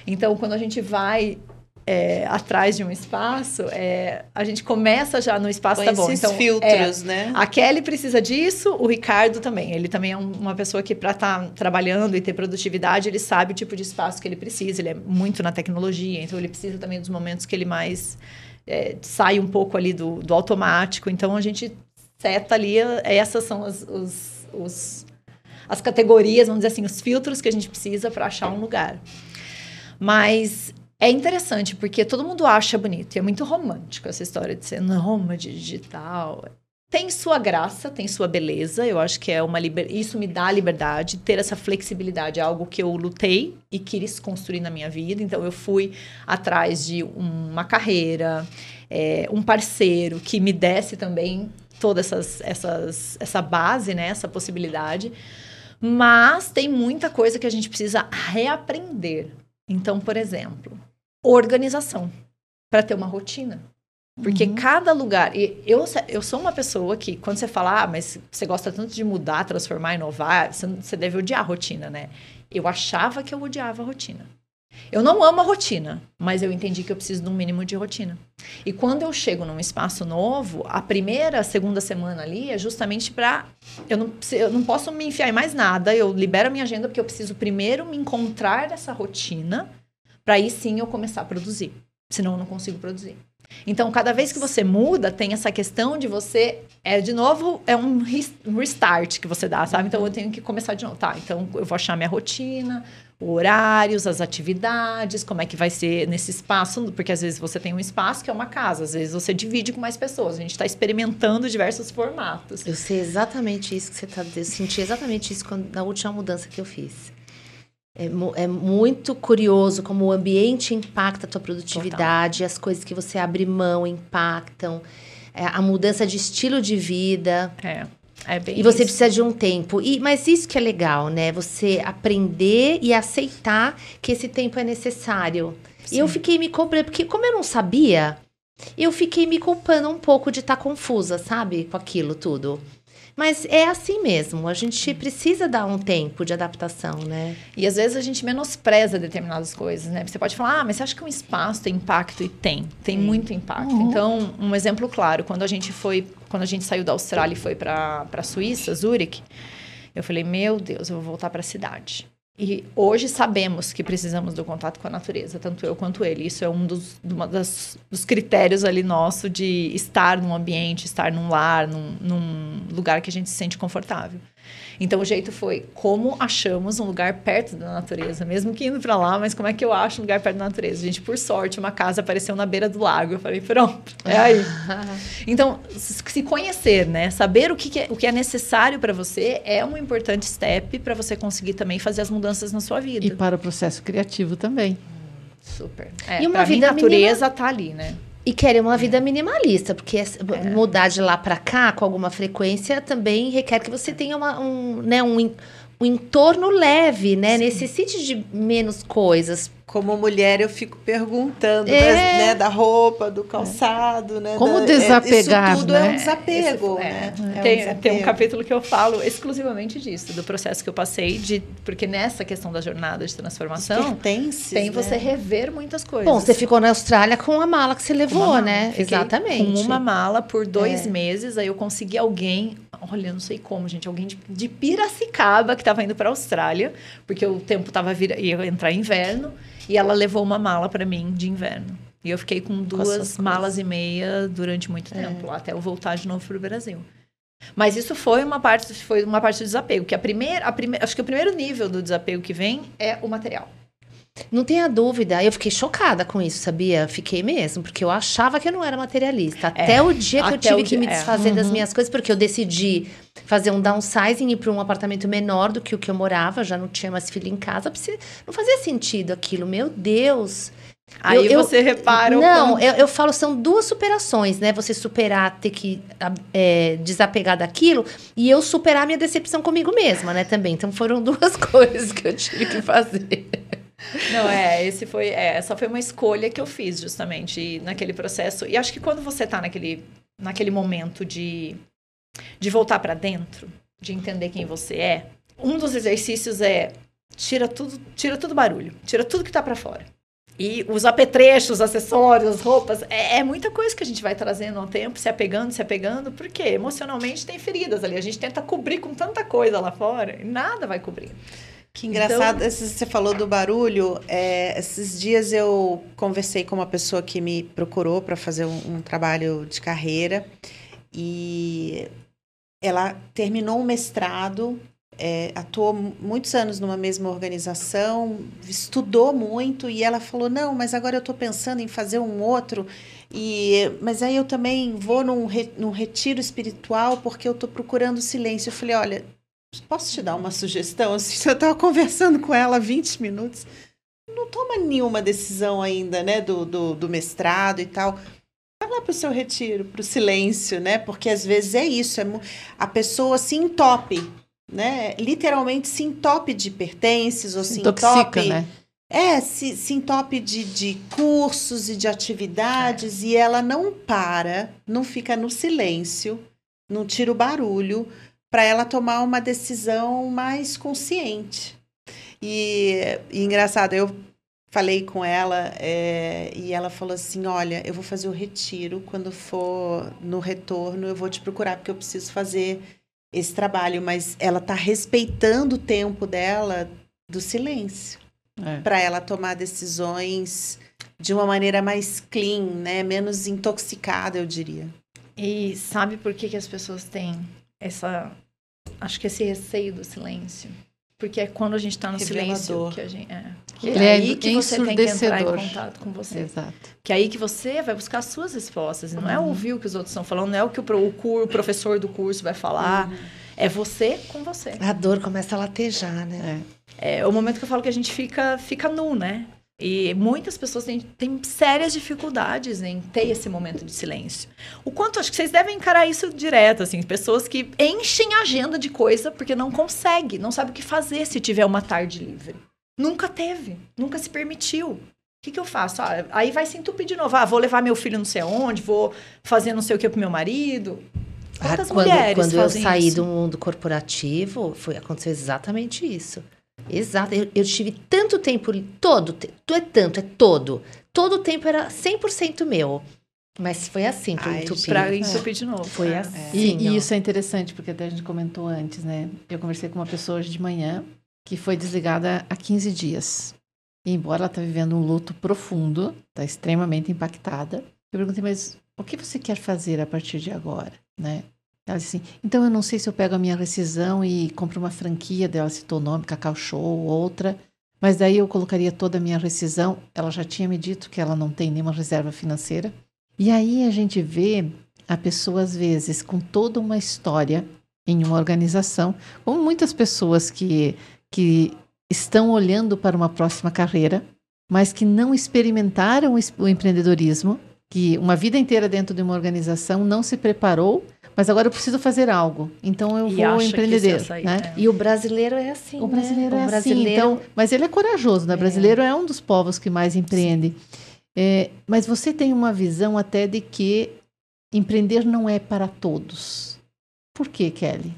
Então, quando a gente vai é, atrás de um espaço, é, a gente começa já no espaço, Põe tá bom. Então, é, filtros, né? a Kelly precisa disso, o Ricardo também. Ele também é um- uma pessoa que, para estar trabalhando e ter produtividade, ele sabe o tipo de espaço que ele precisa. Ele é muito na tecnologia, então ele precisa também dos momentos que ele mais é, sai um pouco ali do, do automático. Então a gente seta ali, essas são as, os, os- as categorias, vamos dizer assim, os filtros que a gente precisa para achar um lugar. Mas é interessante, porque todo mundo acha bonito. E é muito romântico essa história de ser nômade digital. Tem sua graça, tem sua beleza. Eu acho que é uma liber... isso me dá liberdade, ter essa flexibilidade é algo que eu lutei e quis construir na minha vida. Então eu fui atrás de uma carreira, é, um parceiro que me desse também toda essas, essas, essa base, né, essa possibilidade. Mas tem muita coisa que a gente precisa reaprender. Então, por exemplo, organização para ter uma rotina. Porque cada lugar. E eu, eu sou uma pessoa que, quando você fala, ah, mas você gosta tanto de mudar, transformar, inovar, você, você deve odiar a rotina, né? Eu achava que eu odiava a rotina. Eu não amo a rotina, mas eu entendi que eu preciso de um mínimo de rotina. E quando eu chego num espaço novo, a primeira, segunda semana ali é justamente para eu não, eu não posso me enfiar em mais nada, eu libero a minha agenda porque eu preciso primeiro me encontrar nessa rotina para aí sim eu começar a produzir. Senão eu não consigo produzir. Então, cada vez que você muda, tem essa questão de você. É, de novo, é um res- restart que você dá, sabe? Então, eu tenho que começar de novo. Tá, então eu vou achar minha rotina, horários, as atividades, como é que vai ser nesse espaço, porque às vezes você tem um espaço que é uma casa, às vezes você divide com mais pessoas. A gente está experimentando diversos formatos. Eu sei exatamente isso que você está. Eu senti exatamente isso quando, na última mudança que eu fiz. É, é muito curioso como o ambiente impacta a tua produtividade, as coisas que você abre mão impactam, é, a mudança de estilo de vida. É, é bem E você isso. precisa de um tempo. E, mas isso que é legal, né? Você aprender e aceitar que esse tempo é necessário. E eu fiquei me cobrando, porque como eu não sabia, eu fiquei me culpando um pouco de estar confusa, sabe? Com aquilo tudo. Mas é assim mesmo, a gente precisa dar um tempo de adaptação, né? E às vezes a gente menospreza determinadas coisas, né? Você pode falar, ah, mas você acha que um espaço tem impacto? E tem, tem muito impacto. Então, um exemplo claro, quando a gente foi, quando a gente saiu da Austrália e foi para a Suíça, Zurich, Eu falei, meu Deus, eu vou voltar para a cidade. E hoje sabemos que precisamos do contato com a natureza, tanto eu quanto ele. Isso é um dos, das, dos critérios ali nosso de estar num ambiente, estar num lar, num, num lugar que a gente se sente confortável. Então o jeito foi como achamos um lugar perto da natureza, mesmo que indo para lá, mas como é que eu acho um lugar perto da natureza? Gente, por sorte, uma casa apareceu na beira do lago. Eu falei, pronto, é aí. então, se conhecer, né? Saber o que, é, o que é necessário para você é um importante step para você conseguir também fazer as mudanças na sua vida. E para o processo criativo também. Super. É, e uma vida mim, natureza minima... tá ali, né? E querer uma vida minimalista, porque é. mudar de lá para cá com alguma frequência também requer que você tenha uma, um, né, um, um entorno leve, né? Sim. Necessite de menos coisas como mulher eu fico perguntando é. né, da roupa, do calçado, né? Como da, desapegar, isso tudo né? é um desapego, é, né? É tem, um desapego. tem um capítulo que eu falo exclusivamente disso, do processo que eu passei, de porque nessa questão da jornada de transformação, tem né? você rever muitas coisas. Bom, você ficou na Austrália com a mala que você levou, né? Exatamente. Com uma mala por dois é. meses, aí eu consegui alguém, olha, não sei como, gente, alguém de, de Piracicaba que estava indo para a Austrália, porque o tempo estava ia entrar inverno. E ela levou uma mala para mim de inverno. E eu fiquei com duas com malas e meia durante muito é. tempo, até eu voltar de novo para o Brasil. Mas isso foi uma parte, foi uma parte do desapego. Que a primeira, a primeira, acho que o primeiro nível do desapego que vem é o material. Não tenha dúvida, eu fiquei chocada com isso, sabia? Fiquei mesmo, porque eu achava que eu não era materialista. Até é, o dia que eu tive que me desfazer é. das uhum. minhas coisas, porque eu decidi fazer um downsizing e ir para um apartamento menor do que o que eu morava, já não tinha mais filho em casa, não fazia sentido aquilo, meu Deus. Aí eu, você eu, repara. Não, eu, eu falo, são duas superações, né? Você superar, ter que é, desapegar daquilo e eu superar minha decepção comigo mesma, né? Também. Então foram duas coisas que eu tive que fazer. Não, é, esse foi, é, essa foi uma escolha que eu fiz justamente naquele processo. E acho que quando você está naquele, naquele momento de, de voltar para dentro, de entender quem você é, um dos exercícios é tira tudo, tira tudo barulho, tira tudo que está para fora. E os apetrechos, os acessórios, as roupas, é, é, muita coisa que a gente vai trazendo ao tempo, se apegando, se apegando, porque emocionalmente tem feridas ali. A gente tenta cobrir com tanta coisa lá fora e nada vai cobrir. Que engraçado, então... você falou do barulho. É, esses dias eu conversei com uma pessoa que me procurou para fazer um, um, trabalho de carreira e ela terminou um mestrado, é, atuou muitos anos numa mesma organização, estudou muito e ela falou: Não, mas agora eu estou pensando em fazer um outro. E, mas aí eu também vou num, re, num retiro espiritual porque eu estou procurando silêncio. Eu falei: Olha Posso te dar uma sugestão? Assim, eu estava conversando com ela há 20 minutos. Não toma nenhuma decisão ainda, né? Do, do, do mestrado e tal. Vai lá para o seu retiro, para o silêncio, né? Porque às vezes é isso. É, a pessoa se entope, né? Literalmente se entope de pertences ou se entope... Né? É, se, se entope de, de cursos e de atividades é. e ela não para, não fica no silêncio, não tira o barulho para ela tomar uma decisão mais consciente. E, e engraçado, eu falei com ela é, e ela falou assim: Olha, eu vou fazer o retiro. Quando for no retorno, eu vou te procurar, porque eu preciso fazer esse trabalho. Mas ela está respeitando o tempo dela do silêncio é. para ela tomar decisões de uma maneira mais clean, né? menos intoxicada, eu diria. E sabe por que, que as pessoas têm essa. Acho que esse receio do silêncio. Porque é quando a gente está no silêncio que a gente. É, que é, é aí que você tem que entrar em contato com você. Exato. Que é aí que você vai buscar as suas respostas. Não é uhum. é ouvir o que os outros estão falando, não é o que o, o, o professor do curso vai falar. Uhum. É você com você. A dor começa a latejar, né? É. é o momento que eu falo que a gente fica, fica nu, né? E muitas pessoas têm, têm, sérias dificuldades em ter esse momento de silêncio. O quanto acho que vocês devem encarar isso direto, assim, pessoas que enchem a agenda de coisa porque não consegue, não sabe o que fazer se tiver uma tarde livre. Nunca teve, nunca se permitiu. O que, que eu faço? Ah, aí vai se entupir de novo. Ah, vou levar meu filho não sei aonde, vou fazer não sei o que pro meu marido. Quantas ah, quando, mulheres quando eu saí isso? do mundo corporativo, foi aconteceu exatamente isso. Exato. Eu, eu tive tanto tempo, todo, tu é tanto, é todo. Todo o tempo era 100% meu. Mas foi assim para entupir. Para entupir de novo. Foi assim. E, e, isso é interessante, porque até a gente comentou antes, né? Eu conversei com uma pessoa hoje de manhã que foi desligada há 15 dias. E embora ela está vivendo um luto profundo, está extremamente impactada, eu perguntei, mas o que você quer fazer a partir de agora, né? Ela disse assim, então eu não sei se eu pego a minha rescisão e compro uma franquia dela, citou o nome, Cacau Show, outra, mas daí eu colocaria toda a minha rescisão. Ela já tinha me dito que ela não tem nenhuma reserva financeira. E aí a gente vê a pessoa, às vezes, com toda uma história em uma organização, como muitas pessoas que, que estão olhando para uma próxima carreira, mas que não experimentaram o empreendedorismo, que uma vida inteira dentro de uma organização não se preparou mas agora eu preciso fazer algo. Então eu e vou empreender. Né? É. E o brasileiro é assim. O brasileiro né? é o assim, brasileiro... assim. Então, mas ele é corajoso, né? O brasileiro é, é um dos povos que mais empreende. É, mas você tem uma visão até de que empreender não é para todos. Por que, Kelly?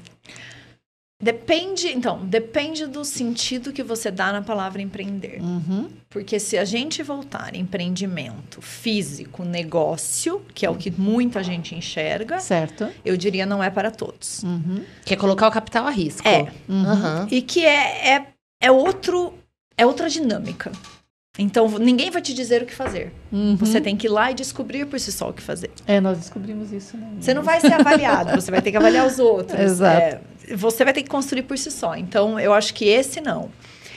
Depende, então, depende do sentido que você dá na palavra empreender. Uhum. Porque se a gente voltar empreendimento físico, negócio, que é o que muita gente enxerga, certo? Eu diria não é para todos. Uhum. Que é colocar o capital a risco. É. Uhum. E que é, é, é outro é outra dinâmica. Então, ninguém vai te dizer o que fazer. Uhum. Você tem que ir lá e descobrir por si só o que fazer. É, nós descobrimos isso. Né? Você não vai ser avaliado, você vai ter que avaliar os outros. Exato. É, você vai ter que construir por si só. Então, eu acho que esse não.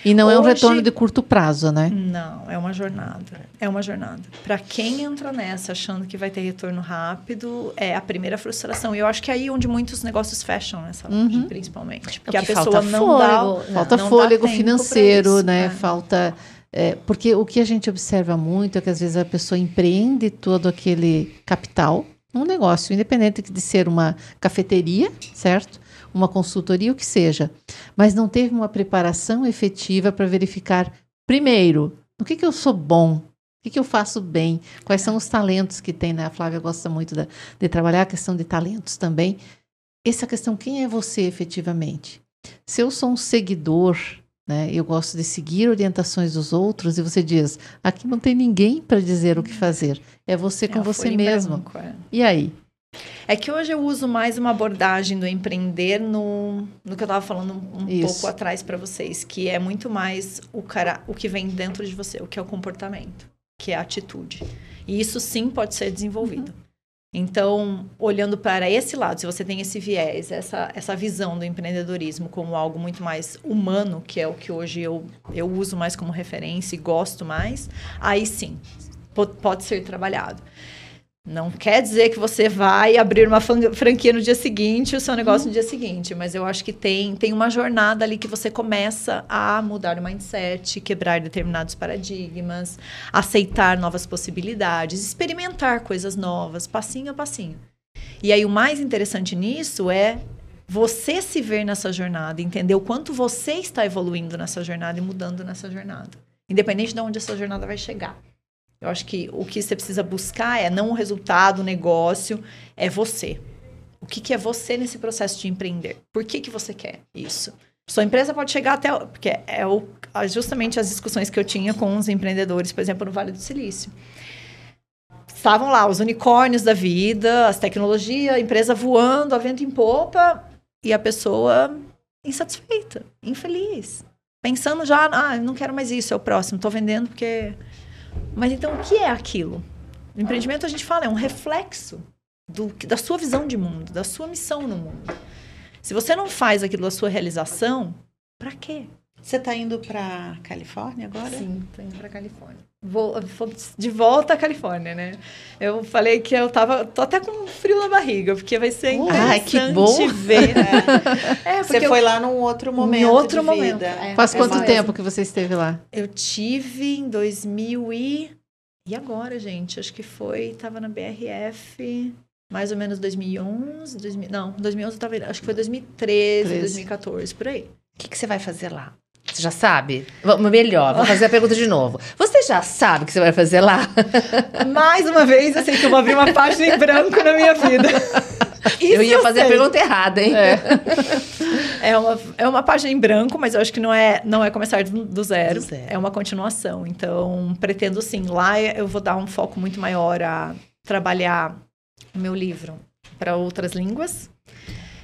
E não Hoje, é um retorno de curto prazo, né? Não, é uma jornada. É uma jornada. Para quem entra nessa achando que vai ter retorno rápido, é a primeira frustração. E eu acho que é aí onde muitos negócios fecham nessa loja, uhum. principalmente. Porque, porque a pessoa não fôlego, dá. Falta não fôlego financeiro, né? É. Falta. É, porque o que a gente observa muito é que às vezes a pessoa empreende todo aquele capital num negócio, independente de ser uma cafeteria, certo? uma consultoria, o que seja, mas não teve uma preparação efetiva para verificar, primeiro, no que, que eu sou bom, o que, que eu faço bem, quais são os talentos que tem, né? A Flávia gosta muito da, de trabalhar a questão de talentos também. Essa questão, quem é você efetivamente? Se eu sou um seguidor, né? Eu gosto de seguir orientações dos outros e você diz, aqui não tem ninguém para dizer o que fazer. É você é com você mesmo. Branco, é. E aí? É que hoje eu uso mais uma abordagem do empreender no, no que eu estava falando um, um pouco atrás para vocês, que é muito mais o, cara, o que vem dentro de você, o que é o comportamento, que é a atitude. E isso sim pode ser desenvolvido. Uhum. Então, olhando para esse lado, se você tem esse viés, essa, essa visão do empreendedorismo como algo muito mais humano, que é o que hoje eu, eu uso mais como referência e gosto mais, aí sim, pode ser trabalhado. Não quer dizer que você vai abrir uma franquia no dia seguinte, o seu negócio uhum. no dia seguinte, mas eu acho que tem, tem uma jornada ali que você começa a mudar o mindset, quebrar determinados paradigmas, aceitar novas possibilidades, experimentar coisas novas, passinho a passinho. E aí o mais interessante nisso é você se ver nessa jornada, entender o quanto você está evoluindo nessa jornada e mudando nessa jornada, independente de onde essa jornada vai chegar. Eu acho que o que você precisa buscar é não o resultado, o negócio, é você. O que, que é você nesse processo de empreender? Por que, que você quer isso? Sua empresa pode chegar até. Porque é o, justamente as discussões que eu tinha com os empreendedores, por exemplo, no Vale do Silício. Estavam lá os unicórnios da vida, as tecnologias, a empresa voando, a vento em popa, e a pessoa insatisfeita, infeliz. Pensando já, ah, não quero mais isso, é o próximo, estou vendendo porque mas então, o que é aquilo? O empreendimento, a gente fala, é um reflexo do, da sua visão de mundo, da sua missão no mundo. Se você não faz aquilo da sua realização, para quê? Você está indo para Califórnia agora? Sim, estou indo para Califórnia. Vou, vou, de volta à Califórnia, né? Eu falei que eu tava, tô até com frio na barriga, porque vai ser interessante Ai, que bom. ver. Né? É, você foi lá num outro momento. Em outro momento. É, Faz é quanto tempo que você esteve lá? Eu tive em 2000 e e agora, gente, acho que foi, tava na BRF mais ou menos 2011, 2000, não, 2011 eu tava, acho que foi 2013, 13. 2014, por aí. O que, que você vai fazer lá? Você já sabe? Melhor, vou fazer a pergunta de novo. Você já sabe o que você vai fazer lá? Mais uma vez, eu sei que eu vou abrir uma página em branco na minha vida. Isso eu ia fazer a pergunta errada, hein? É. é, uma, é uma página em branco, mas eu acho que não é, não é começar do, do, zero, do zero. É uma continuação. Então, pretendo sim. Lá eu vou dar um foco muito maior a trabalhar o meu livro para outras línguas.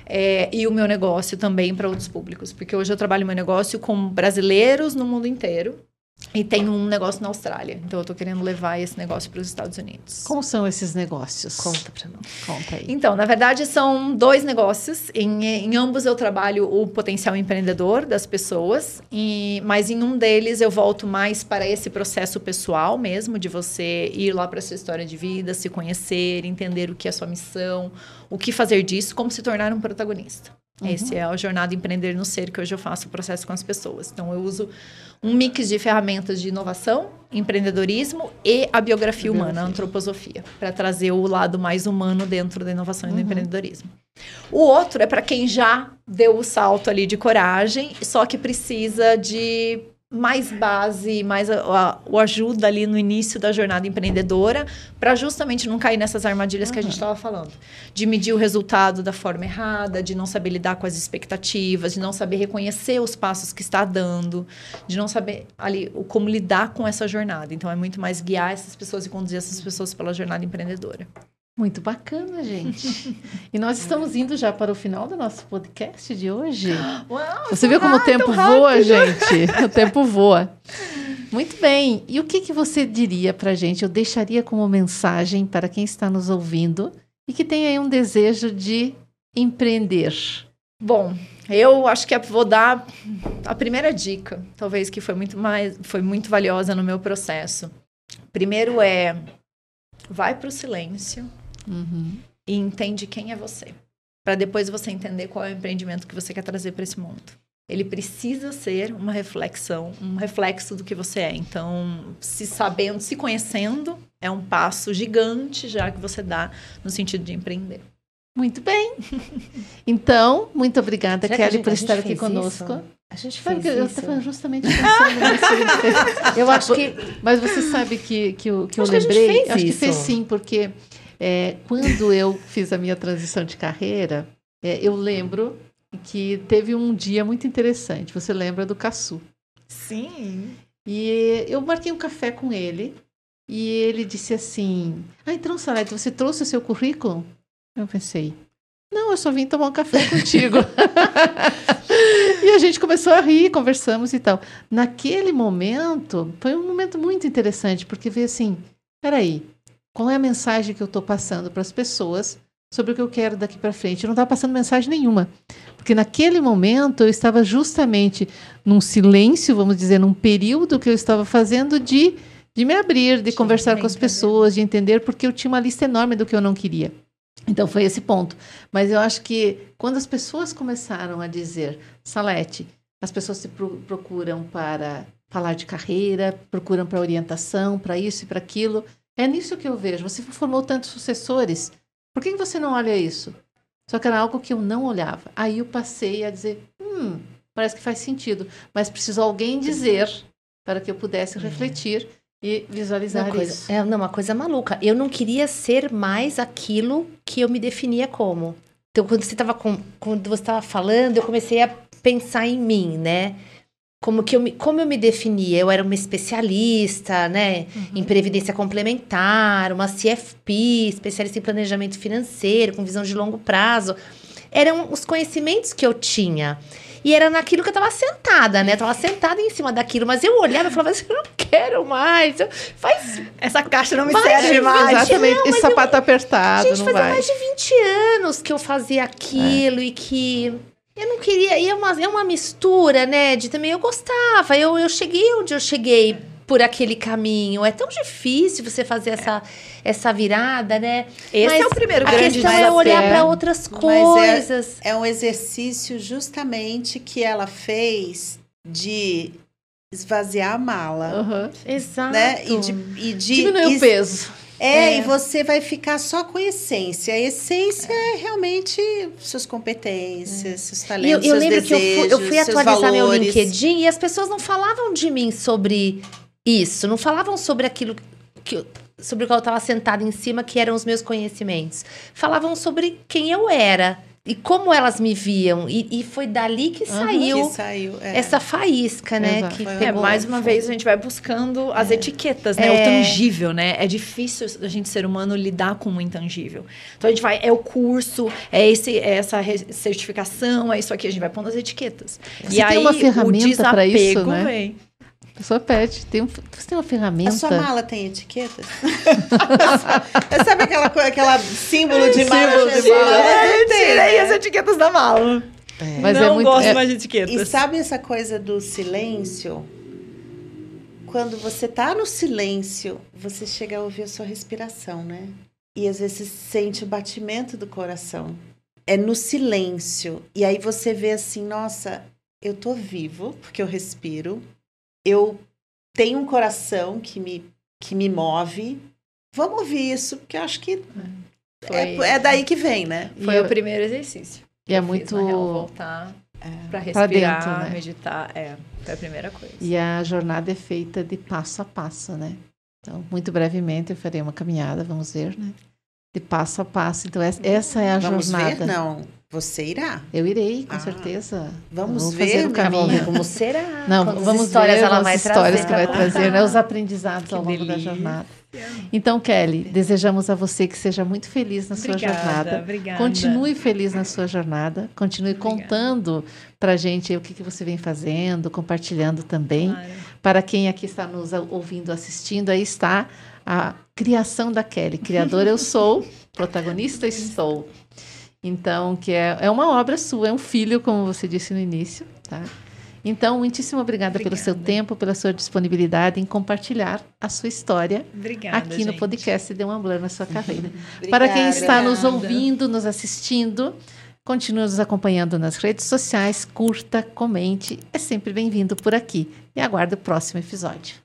É, e o meu negócio também para outros públicos, porque hoje eu trabalho meu negócio com brasileiros no mundo inteiro e tem um negócio na Austrália. Então eu tô querendo levar esse negócio para os Estados Unidos. Como são esses negócios? Conta para nós. Conta aí. Então, na verdade, são dois negócios. Em, em ambos eu trabalho o potencial empreendedor das pessoas, e, mas em um deles eu volto mais para esse processo pessoal mesmo, de você ir lá para sua história de vida, se conhecer, entender o que é a sua missão, o que fazer disso, como se tornar um protagonista. Uhum. Esse é a jornada Empreender no Ser, que hoje eu faço o processo com as pessoas. Então, eu uso um mix de ferramentas de inovação, empreendedorismo e a biografia, humana, a antroposofia, para trazer o lado mais humano dentro da inovação uhum. e do uhum. empreendedorismo. O outro é para quem já deu o salto ali de coragem, só que precisa de mais base, mais a, a, o ajuda ali no início da jornada empreendedora, para justamente não cair nessas armadilhas uhum. que a gente estava falando. De medir o resultado da forma errada, de não saber lidar com as expectativas, de não saber reconhecer os passos que está dando, de não saber ali o, como lidar com essa jornada. Então, é muito mais guiar essas pessoas e conduzir essas pessoas pela jornada empreendedora. Muito bacana, gente. e nós estamos indo já para o final do nosso podcast de hoje. Uau, Você viu como o tempo voa, gente? O tempo voa. Muito bem. E o que, que você diria para a gente? Eu deixaria como mensagem para quem está nos ouvindo e que tem aí um desejo de empreender. Bom, eu acho que vou dar a primeira dica, talvez que foi muito mais, foi muito valiosa no meu processo. Primeiro é vai para o silêncio Uhum. E entende quem é você. Para depois você entender qual é o empreendimento que você quer trazer para esse mundo. Ele precisa ser uma reflexão, um reflexo do que você é. Então, se sabendo, se conhecendo, é um passo gigante já que você dá no sentido de empreender. Muito bem. Então, muito obrigada, Será Kelly, por estar aqui conosco. Isso? A gente fez eu estava justamente pensando nisso. Eu acho que. Mas você sabe que, que, eu, que eu lembrei? acho isso. que fez sim, porque é, quando eu fiz a minha transição de carreira, é, eu lembro que teve um dia muito interessante. Você lembra do Caçu? Sim. E eu marquei um café com ele e ele disse assim: Ah, então, Salete, você trouxe o seu currículo? Eu pensei: Não, eu só vim tomar um café contigo. e a gente começou a rir, conversamos e tal. Naquele momento, foi um momento muito interessante, porque veio assim: peraí, qual é a mensagem que eu estou passando para as pessoas sobre o que eu quero daqui para frente? Eu não estava passando mensagem nenhuma, porque naquele momento eu estava justamente num silêncio, vamos dizer, num período que eu estava fazendo de, de me abrir, de Sim, conversar com as pessoas, de entender, porque eu tinha uma lista enorme do que eu não queria. Então foi esse ponto. Mas eu acho que quando as pessoas começaram a dizer, Salete, as pessoas se pro procuram para falar de carreira, procuram para orientação, para isso e para aquilo. É nisso que eu vejo. Você formou tantos sucessores. Por que você não olha isso? Só que era algo que eu não olhava. Aí eu passei a dizer: hum, parece que faz sentido. Mas precisou alguém dizer para que eu pudesse refletir e visualizar uma coisa, isso. É não, uma coisa maluca. Eu não queria ser mais aquilo que eu me definia como. Então, quando você estava quando você estava falando, eu comecei a pensar em mim, né? Como que eu me, como eu me definia? Eu era uma especialista, né, uhum. em previdência complementar, uma CFP, especialista em planejamento financeiro, com visão de longo prazo. Eram os conhecimentos que eu tinha. E era naquilo que eu estava sentada, né? Eu tava sentada em cima daquilo, mas eu olhava e falava assim, eu não quero mais. Eu, faz... Essa caixa não me serve mais. Exatamente, não, esse sapato eu, apertado, gente, não fazia mais de 20 anos que eu fazia aquilo é. e que eu não queria. E é uma, é uma mistura, né? De também eu gostava. Eu, eu cheguei onde eu cheguei por aquele caminho. É tão difícil você fazer essa, essa virada, né? Esse Mas é o primeiro grande desafio. A questão é olhar para outras coisas. É, é um exercício justamente que ela fez de esvaziar a mala. Uhum. Exato. Né? E de, e de Diminuir o peso é, é, e você vai ficar só com a essência. A essência é, é realmente suas competências, é. seus talentos, eu, eu lembro desejos, que eu fui, eu fui atualizar valores. meu LinkedIn e as pessoas não falavam de mim sobre isso, não falavam sobre aquilo que sobre o qual eu estava sentada em cima, que eram os meus conhecimentos. Falavam sobre quem eu era e como elas me viam. E, e foi dali que saiu, que saiu é. essa faísca, né? Exato. Que É, mais uma vez a gente vai buscando as etiquetas, né? O É. tangível, né? É difícil a gente, ser humano, lidar com o intangível. Então a gente vai, é o curso, é, esse, é essa certificação, é isso aqui, a gente vai pondo as etiquetas. Você tem uma ferramenta isso, desapego né? vem. A pessoa pede. Tem um, você tem uma A ferramenta. sua mala tem etiquetas? Sabe aquela, aquela símbolo de mala? Símbolo de mala. É, tirei né? as etiquetas da mala. Mas Não é muito. gosto é- mais de E etiquetas. sabe essa coisa do silêncio? Quando você tá no silêncio, você chega a ouvir a sua respiração, né? E às vezes sente o batimento do coração. É no silêncio. E aí você vê assim, nossa, eu tô vivo, porque eu respiro. Eu tenho um coração que me, que me move. Vamos ouvir isso, porque eu acho que é, Foi- é daí que vem, né? Foi E o primeiro exercício. E é Eu fiz, muito. na real, voltar pra Pra respirar, dentro, né? meditar. É, foi a primeira coisa. E a jornada é feita de passo a passo, né? Então, muito brevemente eu farei uma caminhada, vamos ver, né? De passo a passo. Então, essa- essa é a Vamos jornada. ver? Não. Você irá. Eu irei, com Ah, certeza. vamos Vou ver, fazer o caminho. Como será? Não, Quantas vamos histórias ver ela as vai histórias que vai pra trazer, né? contar. Os aprendizados Que ao longo da delícia. jornada. Então, Kelly, desejamos a você que seja muito feliz na sua jornada. obrigada. Continue feliz na sua jornada. Continue Obrigada. contando pra gente o que, que você vem fazendo, compartilhando também. Claro. Para quem aqui está nos ouvindo, assistindo, aí está a criação da Kelly. Criadora eu sou, protagonista estou. Então, que é, é uma obra sua, é um filho, como você disse no início, tá? Então, muitíssimo obrigada, pelo seu Obrigada. tempo, pela sua disponibilidade em compartilhar a sua história Obrigada, aqui no gente. podcast De um Blur na sua carreira. Para quem está nos Obrigada. ouvindo, nos assistindo, continue nos acompanhando nas redes sociais, curta, comente, é sempre bem-vindo por aqui. E aguardo o próximo episódio.